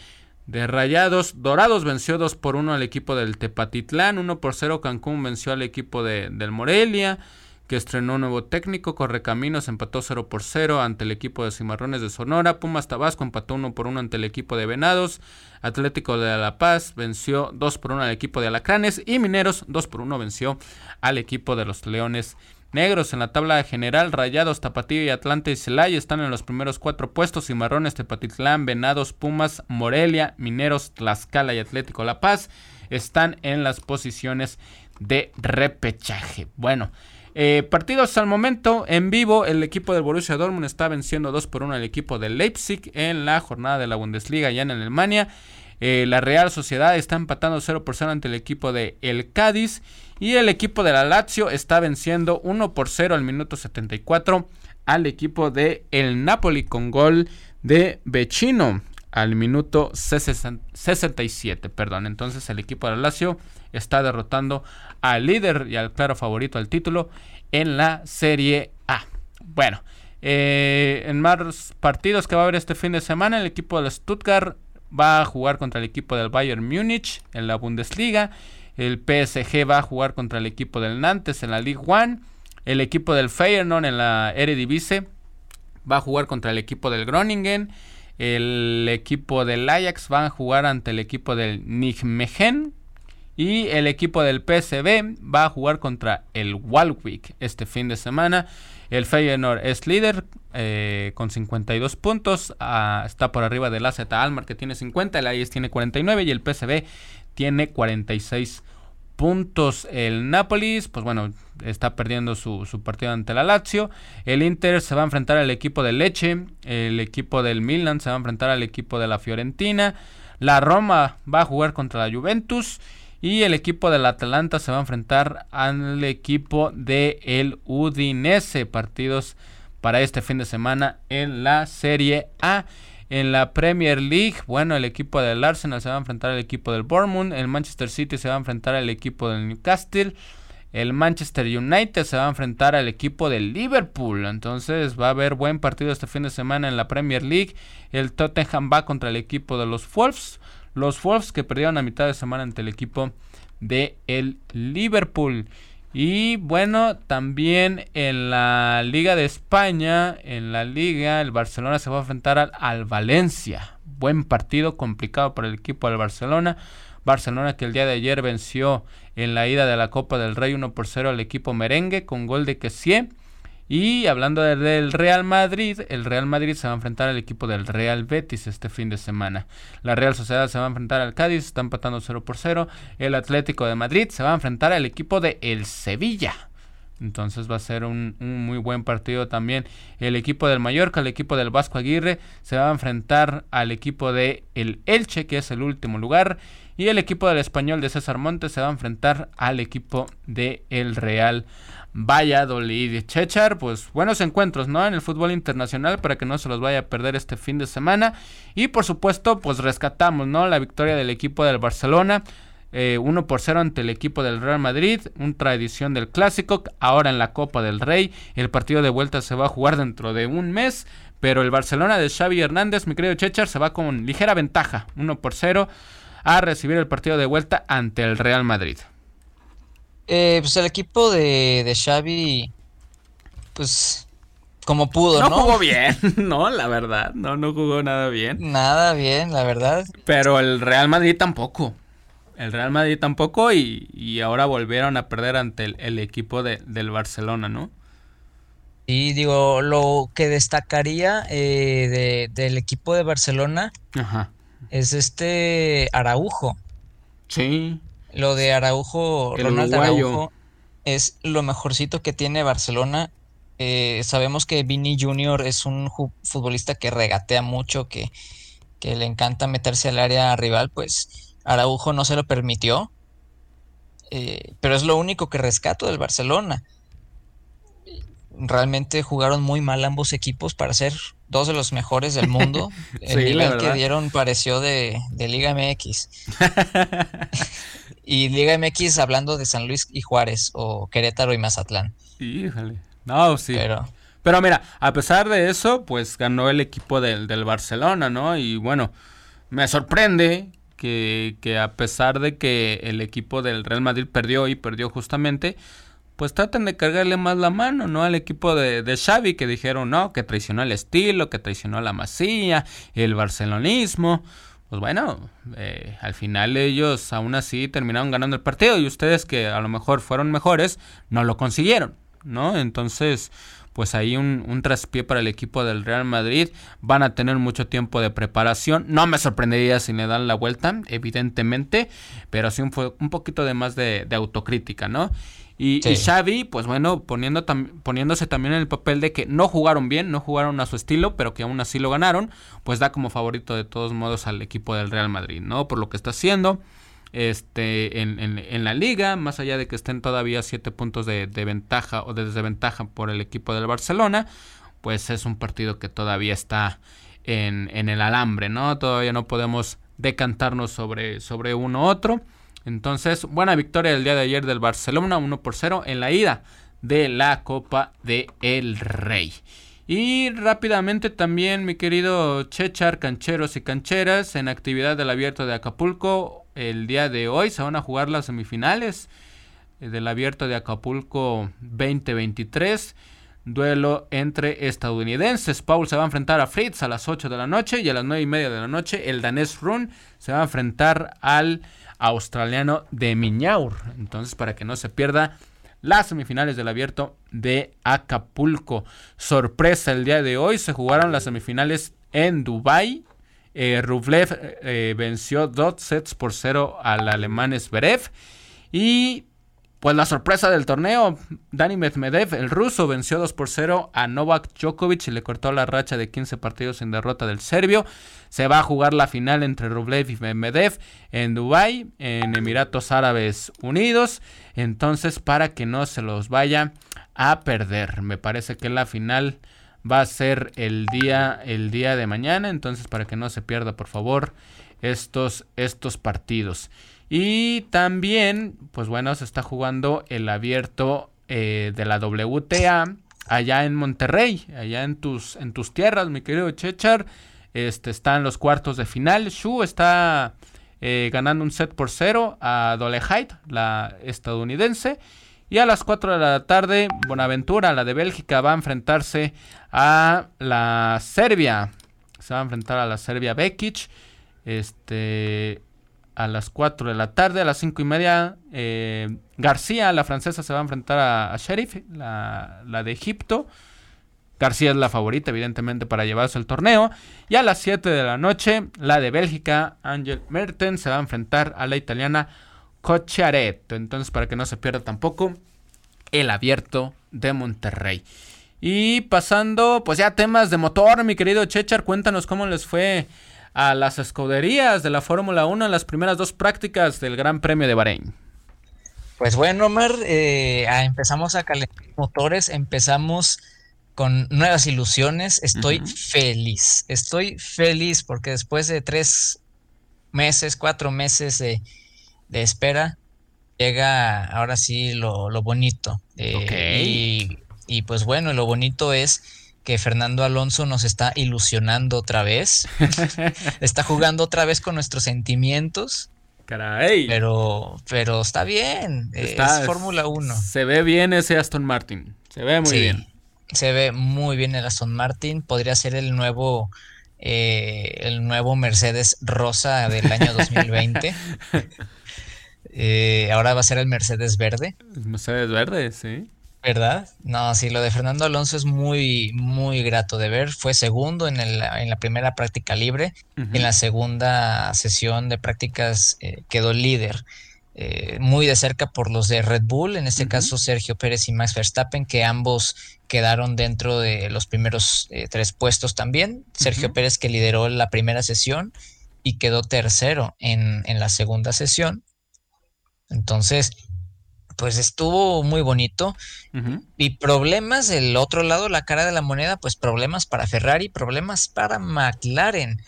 de Rayados. Dorados venció 2 por 1 al equipo del Tepatitlán, 1 por 0 Cancún venció al equipo de, del Morelia, que estrenó un nuevo técnico, Correcaminos empató 0 por 0 ante el equipo de Cimarrones de Sonora, Pumas Tabasco empató 1 por 1 ante el equipo de Venados, Atlético de La Paz venció 2 por 1 al equipo de Alacranes y Mineros 2 por 1 venció al equipo de los Leones Negros en la tabla general, Rayados, Tapatío y Atlante y Celaya están en los primeros cuatro puestos. y Marrones, Tepatitlán, Venados, Pumas, Morelia, Mineros, Tlaxcala y Atlético La Paz están en las posiciones de repechaje. Bueno, eh, partidos al momento en vivo. El equipo del Borussia Dortmund está venciendo 2 por 1 al equipo de Leipzig en la jornada de la Bundesliga ya en Alemania. Eh, la Real Sociedad está empatando 0 por 0 ante el equipo de El Cádiz. Y el equipo de la Lazio está venciendo 1 por 0 al minuto 74 al equipo de El Napoli con gol de Vecino al minuto 67. Perdón. Entonces el equipo de la Lazio está derrotando al líder y al claro favorito al título en la Serie A. Bueno, eh, en más partidos que va a haber este fin de semana, el equipo de Stuttgart va a jugar contra el equipo del Bayern Múnich en la Bundesliga. El PSG va a jugar contra el equipo del Nantes en la Ligue 1. El equipo del Feyenoord en la Eredivisie va a jugar contra el equipo del Groningen. El equipo del Ajax va a jugar ante el equipo del Nijmegen. Y el equipo del PSV va a jugar contra el Walwick este fin de semana. El Feyenoord es líder eh, con 52 puntos. Ah, está por arriba del AZ Almar que tiene 50. El Ajax tiene 49 y el PSV tiene 46 puntos. El Nápoles, pues bueno, está perdiendo su, su, partido ante la Lazio. El Inter se va a enfrentar al equipo de Leche. El equipo del Milan se va a enfrentar al equipo de la Fiorentina. La Roma va a jugar contra la Juventus. Y el equipo del Atalanta se va a enfrentar al equipo de Udinese. Partidos para este fin de semana en la Serie A. En la Premier League, bueno, el equipo del Arsenal se va a enfrentar al equipo del Bournemouth. El Manchester City se va a enfrentar al equipo del Newcastle. El Manchester United se va a enfrentar al equipo del Liverpool. Entonces va a haber buen partido este fin de semana en la Premier League. El Tottenham va contra el equipo de los Wolves. Los Wolves que perdieron a mitad de semana ante el equipo de el Liverpool. Y bueno, también en la Liga de España, en la Liga, el Barcelona se va a enfrentar al, al, Valencia. Buen partido, complicado para el equipo del Barcelona. Barcelona que el día de ayer venció en la ida de la Copa del Rey 1 por 0 al equipo merengue con gol de Kessie. Y hablando del Real Madrid, el Real Madrid se va a enfrentar al equipo del Real Betis este fin de semana. La Real Sociedad se va a enfrentar al Cádiz, está empatando 0 por 0. El Atlético de Madrid se va a enfrentar al equipo de El Sevilla. Entonces va a ser un, muy buen partido también. El equipo del Mallorca, el equipo del Vasco Aguirre, se va a enfrentar al equipo de el Elche, que es el último lugar. Y el equipo del Español de César Montes se va a enfrentar al equipo de el Real Valladolid. Chechar, pues buenos encuentros, ¿no? En el fútbol internacional para que no se los vaya a perder este fin de semana. Y por supuesto, pues rescatamos, ¿no? La victoria del equipo del Barcelona. 1 eh, por 0 ante el equipo del Real Madrid, otra edición del Clásico, ahora en la Copa del Rey, el partido de vuelta se va a jugar dentro de un mes, pero el Barcelona de Xavi Hernández, mi querido Chechar, se va con ligera ventaja, 1 por 0, a recibir el partido de vuelta ante el Real Madrid. Eh, pues el equipo de, de Xavi, pues como pudo, ¿no? No jugó *laughs* bien, *laughs* no, la verdad, no, no jugó nada bien. Nada bien, la verdad. Pero el Real Madrid tampoco. El Real Madrid tampoco y, y ahora volvieron a perder ante el, equipo de, del Barcelona, ¿no? Y digo, lo que destacaría eh, de, del equipo de Barcelona es este Araujo. Sí. Lo de Araujo, Ronald Araujo, es lo mejorcito que tiene Barcelona. Eh, sabemos que Vini Jr. es un futbolista que regatea mucho, que, que le encanta meterse al área rival, pues Araujo no se lo permitió. Eh, pero es lo único que rescato del Barcelona. Realmente jugaron muy mal ambos equipos para ser dos de los mejores del mundo. *laughs* El nivel que dieron pareció de, de Liga MX. *laughs* Y Liga MX hablando de San Luis y Juárez o Querétaro y Mazatlán. Híjole. No, sí. Pero, Pero mira, a pesar de eso, pues ganó el equipo del, del Barcelona, ¿no? Y bueno, me sorprende que, que, a pesar de que el equipo del Real Madrid perdió y perdió justamente, pues traten de cargarle más la mano, ¿no? Al equipo de, de Xavi que dijeron, no, que traicionó el estilo, que traicionó la masía, el barcelonismo pues bueno, eh, al final ellos aún así terminaron ganando el partido y ustedes que a lo mejor fueron mejores no lo consiguieron, ¿no? Entonces, pues ahí un, un traspié para el equipo del Real Madrid. Van a tener mucho tiempo de preparación. No me sorprendería si le dan la vuelta, evidentemente, pero sí un, un poquito de más de, de autocrítica, ¿no? Y, Xavi, pues bueno, poniendo poniéndose también en el papel de que no jugaron bien, no jugaron a su estilo, pero que aún así lo ganaron, pues da como favorito de todos modos al equipo del Real Madrid, ¿no? Por lo que está haciendo este, en, en, la liga, más allá de que estén todavía siete puntos de, de, ventaja o de desventaja por el equipo del Barcelona, pues es un partido que todavía está en, en el alambre, ¿no? Todavía no podemos decantarnos sobre, sobre uno u otro. Entonces, buena victoria el día de ayer del Barcelona, 1 por 0 en la ida de la Copa de El Rey. Y rápidamente también, mi querido Chechar, cancheros y cancheras, en actividad del abierto de Acapulco, el día de hoy se van a jugar las semifinales eh, del abierto de Acapulco 2023. Duelo entre estadounidenses. Paul se va a enfrentar a Fritz a las 8 de la noche y a las 9 y media de la noche el danés Run se va a enfrentar al australiano de Miñaur. Entonces, para que no se pierda las semifinales del abierto de Acapulco. Sorpresa el día de hoy, se jugaron las semifinales en Dubai. Eh, Rublev eh, venció dos sets por cero al alemán Zverev. Y pues la sorpresa del torneo, Dani Medvedev, el ruso, venció 2 por 0 a Novak Djokovic y le cortó la racha de 15 partidos sin derrota del serbio. Se va a jugar la final entre Rublev y Medvedev en Dubai, en Emiratos Árabes Unidos. Entonces, para que no se los vaya a perder, me parece que la final va a ser el día el día de mañana, entonces para que no se pierda, por favor, estos estos partidos. Y también, pues bueno, se está jugando el abierto eh, de la WTA allá en Monterrey, allá en tus, en tus tierras, mi querido Chechar. Este, están los cuartos de final. Shu está eh, ganando un set por cero a Dole la estadounidense. Y a las 4 de la tarde, Bonaventura, la de Bélgica, va a enfrentarse a la Serbia. Se va a enfrentar a la Serbia Bekic. Este, a las 4 de la tarde, a las 5 y media, eh, García, la francesa, se va a enfrentar a, Sheriff, la, de Egipto. García es la favorita, evidentemente, para llevarse el torneo. Y a las 7 de la noche, la de Bélgica, Angel Mertens, se va a enfrentar a la italiana Cocciaretto. Entonces, para que no se pierda tampoco, el abierto de Monterrey. Y pasando, pues ya temas de motor, mi querido Chechar, cuéntanos cómo les fue a las escuderías de la Fórmula 1 en las primeras dos prácticas del Gran Premio de Bahrein. Pues bueno, Omar, eh, empezamos a calentar motores, empezamos con nuevas ilusiones. Estoy feliz, estoy feliz porque después de tres meses, cuatro meses de, espera, llega ahora sí lo, bonito. Eh, y, y, pues bueno, lo bonito es que Fernando Alonso nos está ilusionando otra vez. *laughs* está jugando otra vez con nuestros sentimientos. Caray. Pero, pero está bien. es Fórmula 1. Se ve bien ese Aston Martin. Se ve muy bien. Se ve muy bien el Aston Martin. Podría ser el nuevo. Eh, el nuevo Mercedes rosa del año 2020. *laughs* Eh, ahora va a ser el Mercedes verde. Mercedes verde, sí. ¿Verdad? No, sí, lo de Fernando Alonso es muy, muy grato de ver. Fue segundo en, el, en la primera práctica libre. En la segunda sesión de prácticas eh, quedó líder. Eh, muy de cerca por los de Red Bull, en este caso Sergio Pérez y Max Verstappen, que ambos quedaron dentro de los primeros eh, tres puestos también. Sergio Pérez que lideró la primera sesión y quedó tercero en, en la segunda sesión. Entonces, pues estuvo muy bonito. Y problemas del otro lado, la cara de la moneda, pues problemas para Ferrari, problemas para McLaren.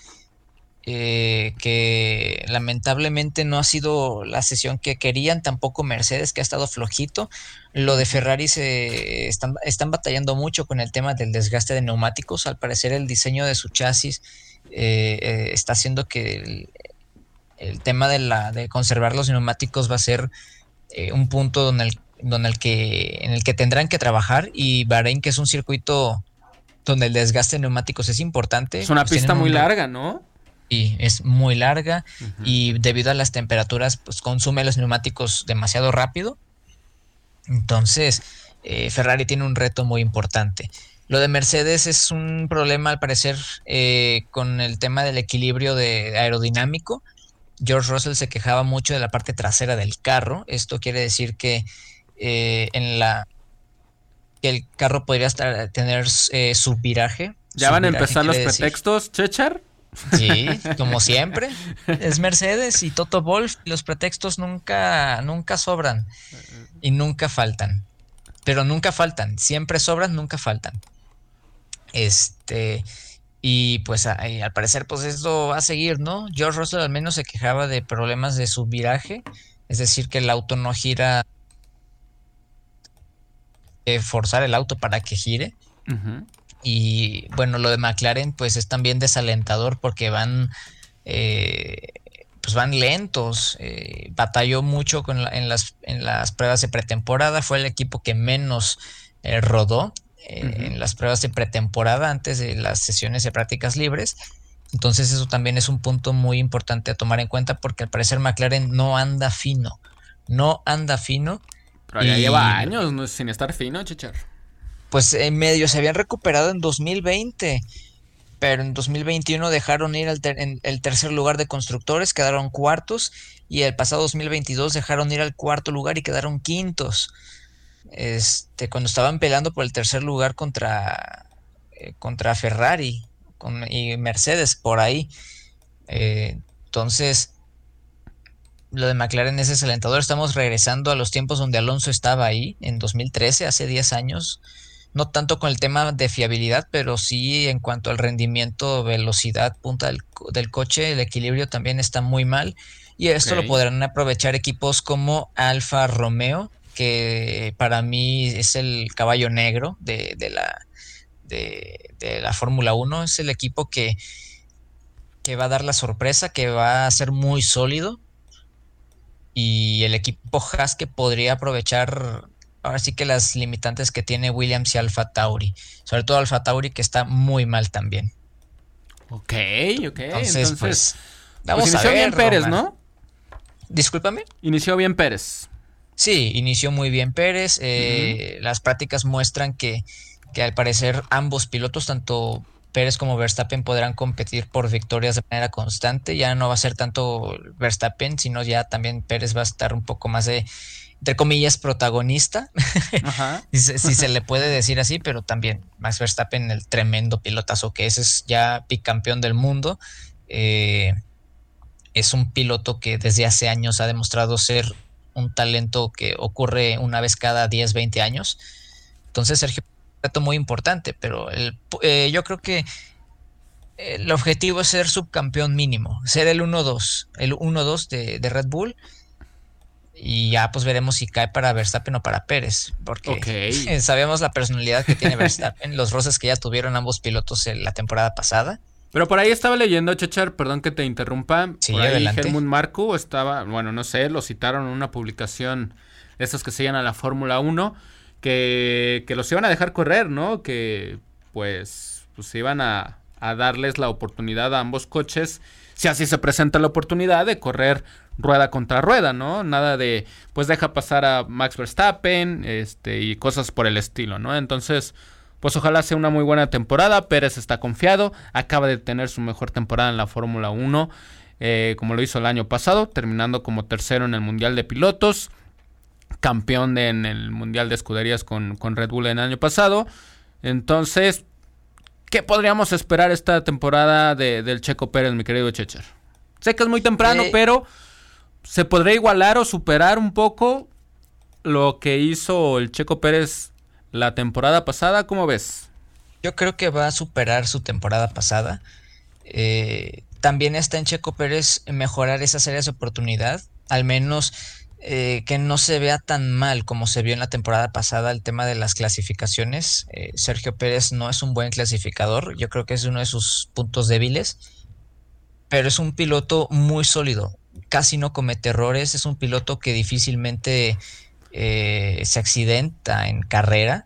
Eh, que lamentablemente no ha sido la sesión que querían, tampoco Mercedes, que ha estado flojito. Lo de Ferrari se están, están batallando mucho con el tema del desgaste de neumáticos. Al parecer, el diseño de su chasis eh, eh, está haciendo que el, el tema de, la, de conservar los neumáticos va a ser eh, un punto donde el, donde el que, en el que tendrán que trabajar y Bahrein, que es un circuito donde el desgaste de neumáticos es importante. Es una pues pista muy larga, ¿no? Y es muy larga y debido a las temperaturas, pues consume los neumáticos demasiado rápido. Entonces, eh, Ferrari tiene un reto muy importante. Lo de Mercedes es un problema, al parecer, eh, con el tema del equilibrio de aerodinámico. George Russell se quejaba mucho de la parte trasera del carro. Esto quiere decir que en la que el carro podría estar, tener su viraje. ¿Ya van a empezar los pretextos, Chechar? Sí, como siempre. Es Mercedes y Toto Wolf. Los pretextos nunca, nunca sobran y nunca faltan. Pero nunca faltan. Siempre sobran, nunca faltan. Este. Y pues al parecer, pues esto va a seguir, ¿no? George Russell al menos se quejaba de problemas de su viraje. Es decir, que el auto no gira. Eh, forzar el auto para que gire. Y bueno, lo de McLaren pues es también desalentador porque van, eh, pues van lentos. Eh, batalló mucho con en, las, en las pruebas de pretemporada. Fue el equipo que menos eh, rodó en las pruebas de pretemporada antes de las sesiones de prácticas libres. Entonces eso también es un punto muy importante a tomar en cuenta porque al parecer McLaren no anda fino. No anda fino. Pero ya lleva años sin estar fino, Chichar pues en medio se habían recuperado en 2020, pero en 2021 dejaron ir al en el tercer lugar de constructores, quedaron cuartos, y el pasado 2022 dejaron ir al cuarto lugar y quedaron quintos. Este, cuando estaban peleando por el tercer lugar contra, eh, contra Ferrari y Mercedes por ahí. Eh, entonces, lo de McLaren es desalentador. Estamos regresando a los tiempos donde Alonso estaba ahí, en 2013, hace 10 años no tanto con el tema de fiabilidad, pero sí en cuanto al rendimiento, velocidad, punta del, coche, el equilibrio también está muy mal. Y esto lo podrán aprovechar equipos como Alfa Romeo, que para mí es el caballo negro de, la, de, la Fórmula 1. Es el equipo que, que va a dar la sorpresa, que va a ser muy sólido. Y el equipo Haas que podría aprovechar ahora sí que las limitantes que tiene Williams y Alfa Tauri. Sobre todo Alfa Tauri que está muy mal también. Ok, ok. Entonces, pues, pues, vamos inició bien Pérez, ¿no? Discúlpame. Inició bien Pérez. Sí, inició muy bien Pérez. Eh, las prácticas muestran que, que al parecer ambos pilotos, tanto Pérez como Verstappen podrán competir por victorias de manera constante. Ya no va a ser tanto Verstappen, sino ya también Pérez va a estar un poco más de entre comillas, protagonista, *laughs* si, se le puede decir así, pero también Max Verstappen, el tremendo pilotazo que es, es ya bicampeón del mundo. Eh, es un piloto que desde hace años ha demostrado ser un talento que ocurre una vez cada 10, 20 años. Entonces, Sergio, un reto muy importante, pero eh, yo creo que el objetivo es ser subcampeón mínimo, ser el 1-2, el 1-2 de, de Red Bull y ya pues veremos si cae para Verstappen o para Pérez, porque *laughs* sabemos la personalidad que tiene Verstappen, los roces que ya tuvieron ambos pilotos en la temporada pasada. Pero por ahí estaba leyendo, Chechar, perdón que te interrumpa. Sí, por ahí Helmut Marco estaba, bueno, no sé, lo citaron en una publicación de que se a la Fórmula 1, que, que los iban a dejar correr, ¿no? Que pues, pues iban a, a darles la oportunidad a ambos coches, si así se presenta la oportunidad de correr rueda contra rueda, ¿no? Nada de, pues deja pasar a Max Verstappen, este, y cosas por el estilo, ¿no? Entonces, pues ojalá sea una muy buena temporada. Pérez está confiado, acaba de tener su mejor temporada en la Fórmula 1, eh, como lo hizo el año pasado, terminando como tercero en el Mundial de Pilotos, campeón en el Mundial de Escuderías con, con Red Bull en el año pasado. Entonces, ¿qué podríamos esperar esta temporada de, del Checo Pérez, mi querido Checher? Sé que es muy temprano, eh, pero ¿Se podría igualar o superar un poco lo que hizo el Checo Pérez la temporada pasada? ¿Cómo ves? Yo creo que va a superar su temporada pasada. Eh, también está en Checo Pérez mejorar esas áreas de oportunidad, al menos eh, que no se vea tan mal como se vio en la temporada pasada el tema de las clasificaciones. Eh, Sergio Pérez no es un buen clasificador, yo creo que es uno de sus puntos débiles, pero es un piloto muy sólido, casi no comete errores, es un piloto que difícilmente eh, se accidenta en carrera.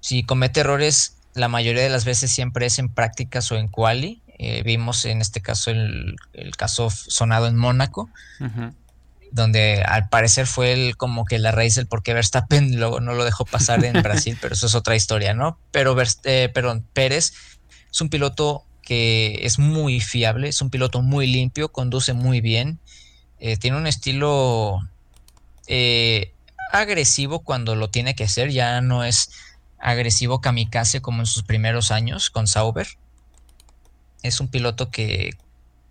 Si comete errores, la mayoría de las veces siempre es en prácticas o en quali. Eh, vimos en este caso el, caso sonado en Mónaco, donde al parecer fue el, como que la raíz del por qué Verstappen no lo dejó pasar en *laughs* Brasil, pero eso es otra historia, ¿no? Pero, eh, pero Pérez es un piloto que es muy fiable, es un piloto muy limpio, conduce muy bien, eh, tiene un estilo eh, agresivo cuando lo tiene que ser, ya no es agresivo kamikaze como en sus primeros años con Sauber. Es un piloto que,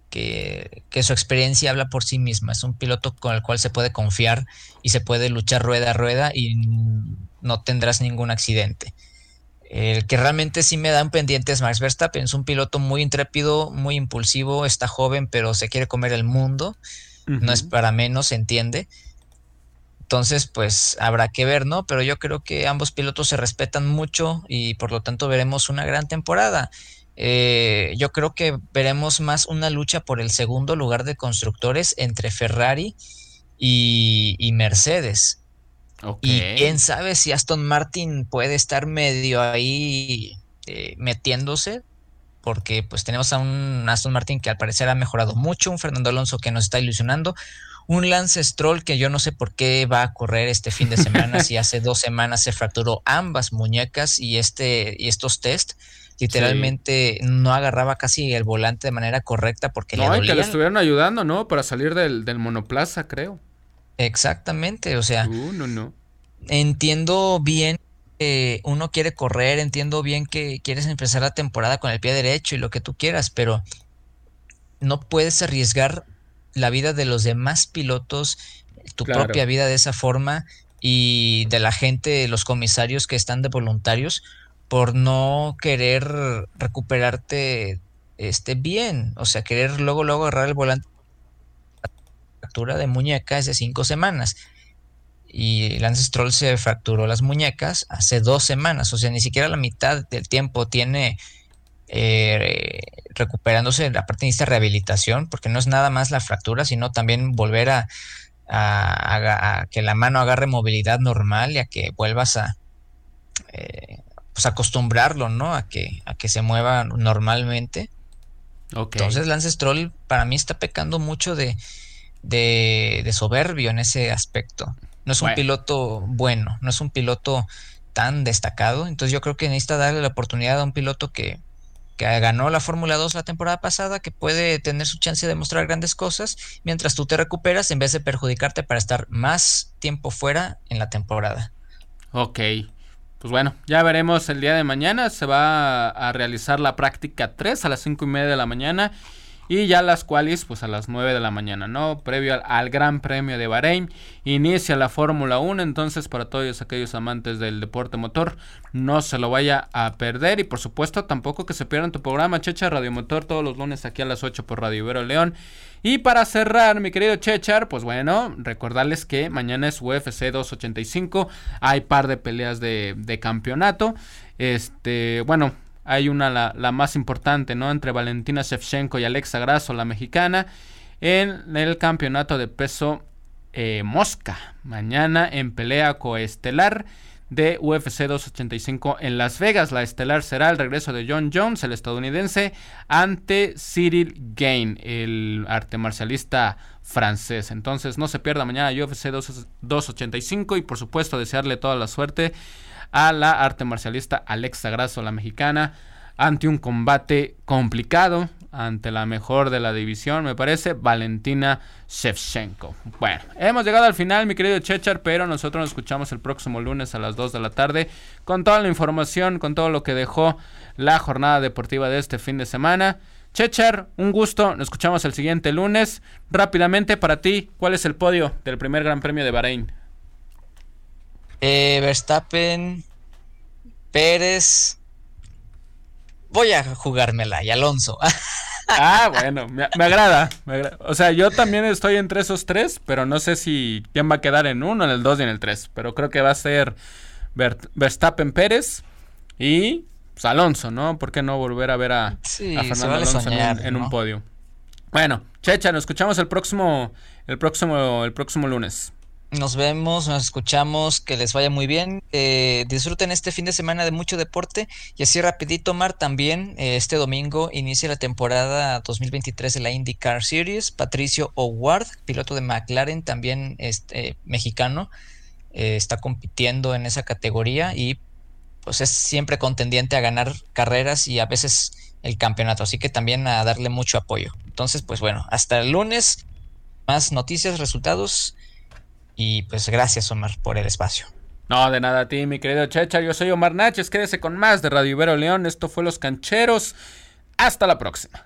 que, su experiencia habla por sí misma. Es un piloto con el cual se puede confiar y se puede luchar rueda a rueda y no tendrás ningún accidente. El que realmente sí me da un pendiente es Max Verstappen. Es un piloto muy intrépido, muy impulsivo, está joven, pero se quiere comer el mundo. No es para menos, se entiende. Entonces, pues habrá que ver, ¿no? Pero yo creo que ambos pilotos se respetan mucho y por lo tanto veremos una gran temporada. Eh, yo creo que veremos más una lucha por el segundo lugar de constructores entre Ferrari y, Mercedes. Y quién sabe si Aston Martin puede estar medio ahí eh, metiéndose, porque pues tenemos a un Aston Martin que al parecer ha mejorado mucho, un Fernando Alonso que nos está ilusionando, un Lance Stroll que yo no sé por qué va a correr este fin de semana *laughs* si hace dos semanas se fracturó ambas muñecas y, este, y estos test literalmente no agarraba casi el volante de manera correcta porque no, le que le estuvieron ayudando, ¿no? Para salir del, monoplaza, creo. Exactamente, o sea. Uh, no, no. Entiendo bien que uno quiere correr, entiendo bien que quieres empezar la temporada con el pie derecho y lo que tú quieras, pero no puedes arriesgar la vida de los demás pilotos, tu propia vida de esa forma y de la gente, los comisarios que están de voluntarios por no querer recuperarte este bien, o sea, querer luego luego agarrar el volante fractura de muñeca es de cinco semanas. Y Lance Stroll se fracturó las muñecas hace dos semanas, o sea, ni siquiera la mitad del tiempo tiene eh, recuperándose la parte de esta rehabilitación, porque no es nada más la fractura, sino también volver a, que la mano agarre movilidad normal y a que vuelvas a eh, pues acostumbrarlo, ¿no? A que, a que se mueva normalmente. Entonces Lance Stroll para mí está pecando mucho de, de, soberbio en ese aspecto. No es un piloto bueno, no es un piloto tan destacado. Entonces yo creo que necesita darle la oportunidad a un piloto que, que ganó la Fórmula 2 la temporada pasada, que puede tener su chance de mostrar grandes cosas, mientras tú te recuperas en vez de perjudicarte para estar más tiempo fuera en la temporada. Ok. Pues bueno, ya veremos el día de mañana. Se va a realizar la práctica 3 a las 5 y media de la mañana. Y ya las cuales, pues a las 9 de la mañana, ¿no? Previo al, Gran Premio de Bahrein, inicia la Fórmula 1. Entonces, para todos aquellos amantes del deporte motor, no se lo vaya a perder. Y por supuesto, tampoco que se pierdan tu programa, Checha Radio Motor, todos los lunes aquí a las 8 por Radio Ibero León. Y para cerrar, mi querido Chechar, pues bueno, recordarles que mañana es UFC 285. Hay par de peleas de, de campeonato. Este, bueno, hay una, la, más importante, ¿no? Entre Valentina Shevchenko y Alexa Grasso, la mexicana, en el campeonato de peso eh, Mosca. Mañana en pelea coestelar de UFC 285 en Las Vegas. La estelar será el regreso de John Jones, el estadounidense, ante Cyril Gain, el arte marcialista francés. Entonces no se pierda mañana UFC 285 y por supuesto desearle toda la suerte a la arte marcialista Alexa Grasso, la mexicana, ante un combate complicado, ante la mejor de la división, me parece, Valentina Shevchenko. Bueno, hemos llegado al final, mi querido Chechar, pero nosotros nos escuchamos el próximo lunes a las 2 de la tarde con toda la información, con todo lo que dejó la jornada deportiva de este fin de semana. Chechar, un gusto, nos escuchamos el siguiente lunes. Rápidamente para ti, ¿cuál es el podio del primer Gran Premio de Bahrein? Eh, Verstappen, Pérez. Voy a jugármela y Alonso. *laughs* ah, bueno, me, agrada, O sea, yo también estoy entre esos tres, pero no sé si quién va a quedar en uno, en el dos y en el tres. Pero creo que va a ser Verstappen Pérez y pues, Alonso, ¿no? ¿Por qué no volver a ver a, Fernando Alonso en, un, podio? Bueno, Checha, nos escuchamos el próximo, el próximo, el próximo lunes. Nos vemos, nos escuchamos, que les vaya muy bien. Disfruten este fin de semana de mucho deporte. Y así rapidito, Mar, también eh, este domingo inicia la temporada 2023 de la IndyCar Series. Patricio O'Ward, piloto de McLaren, también este, mexicano, eh, está compitiendo en esa categoría y pues es siempre contendiente a ganar carreras y a veces el campeonato. Así que también a darle mucho apoyo. Entonces, pues bueno, hasta el lunes, más noticias, resultados Y pues gracias Omar por el espacio. No, de nada a ti, mi querido Checha. Yo soy Omar Naches. Quédese con más de Radio Ibero León. Esto fue Los Cancheros. Hasta la próxima.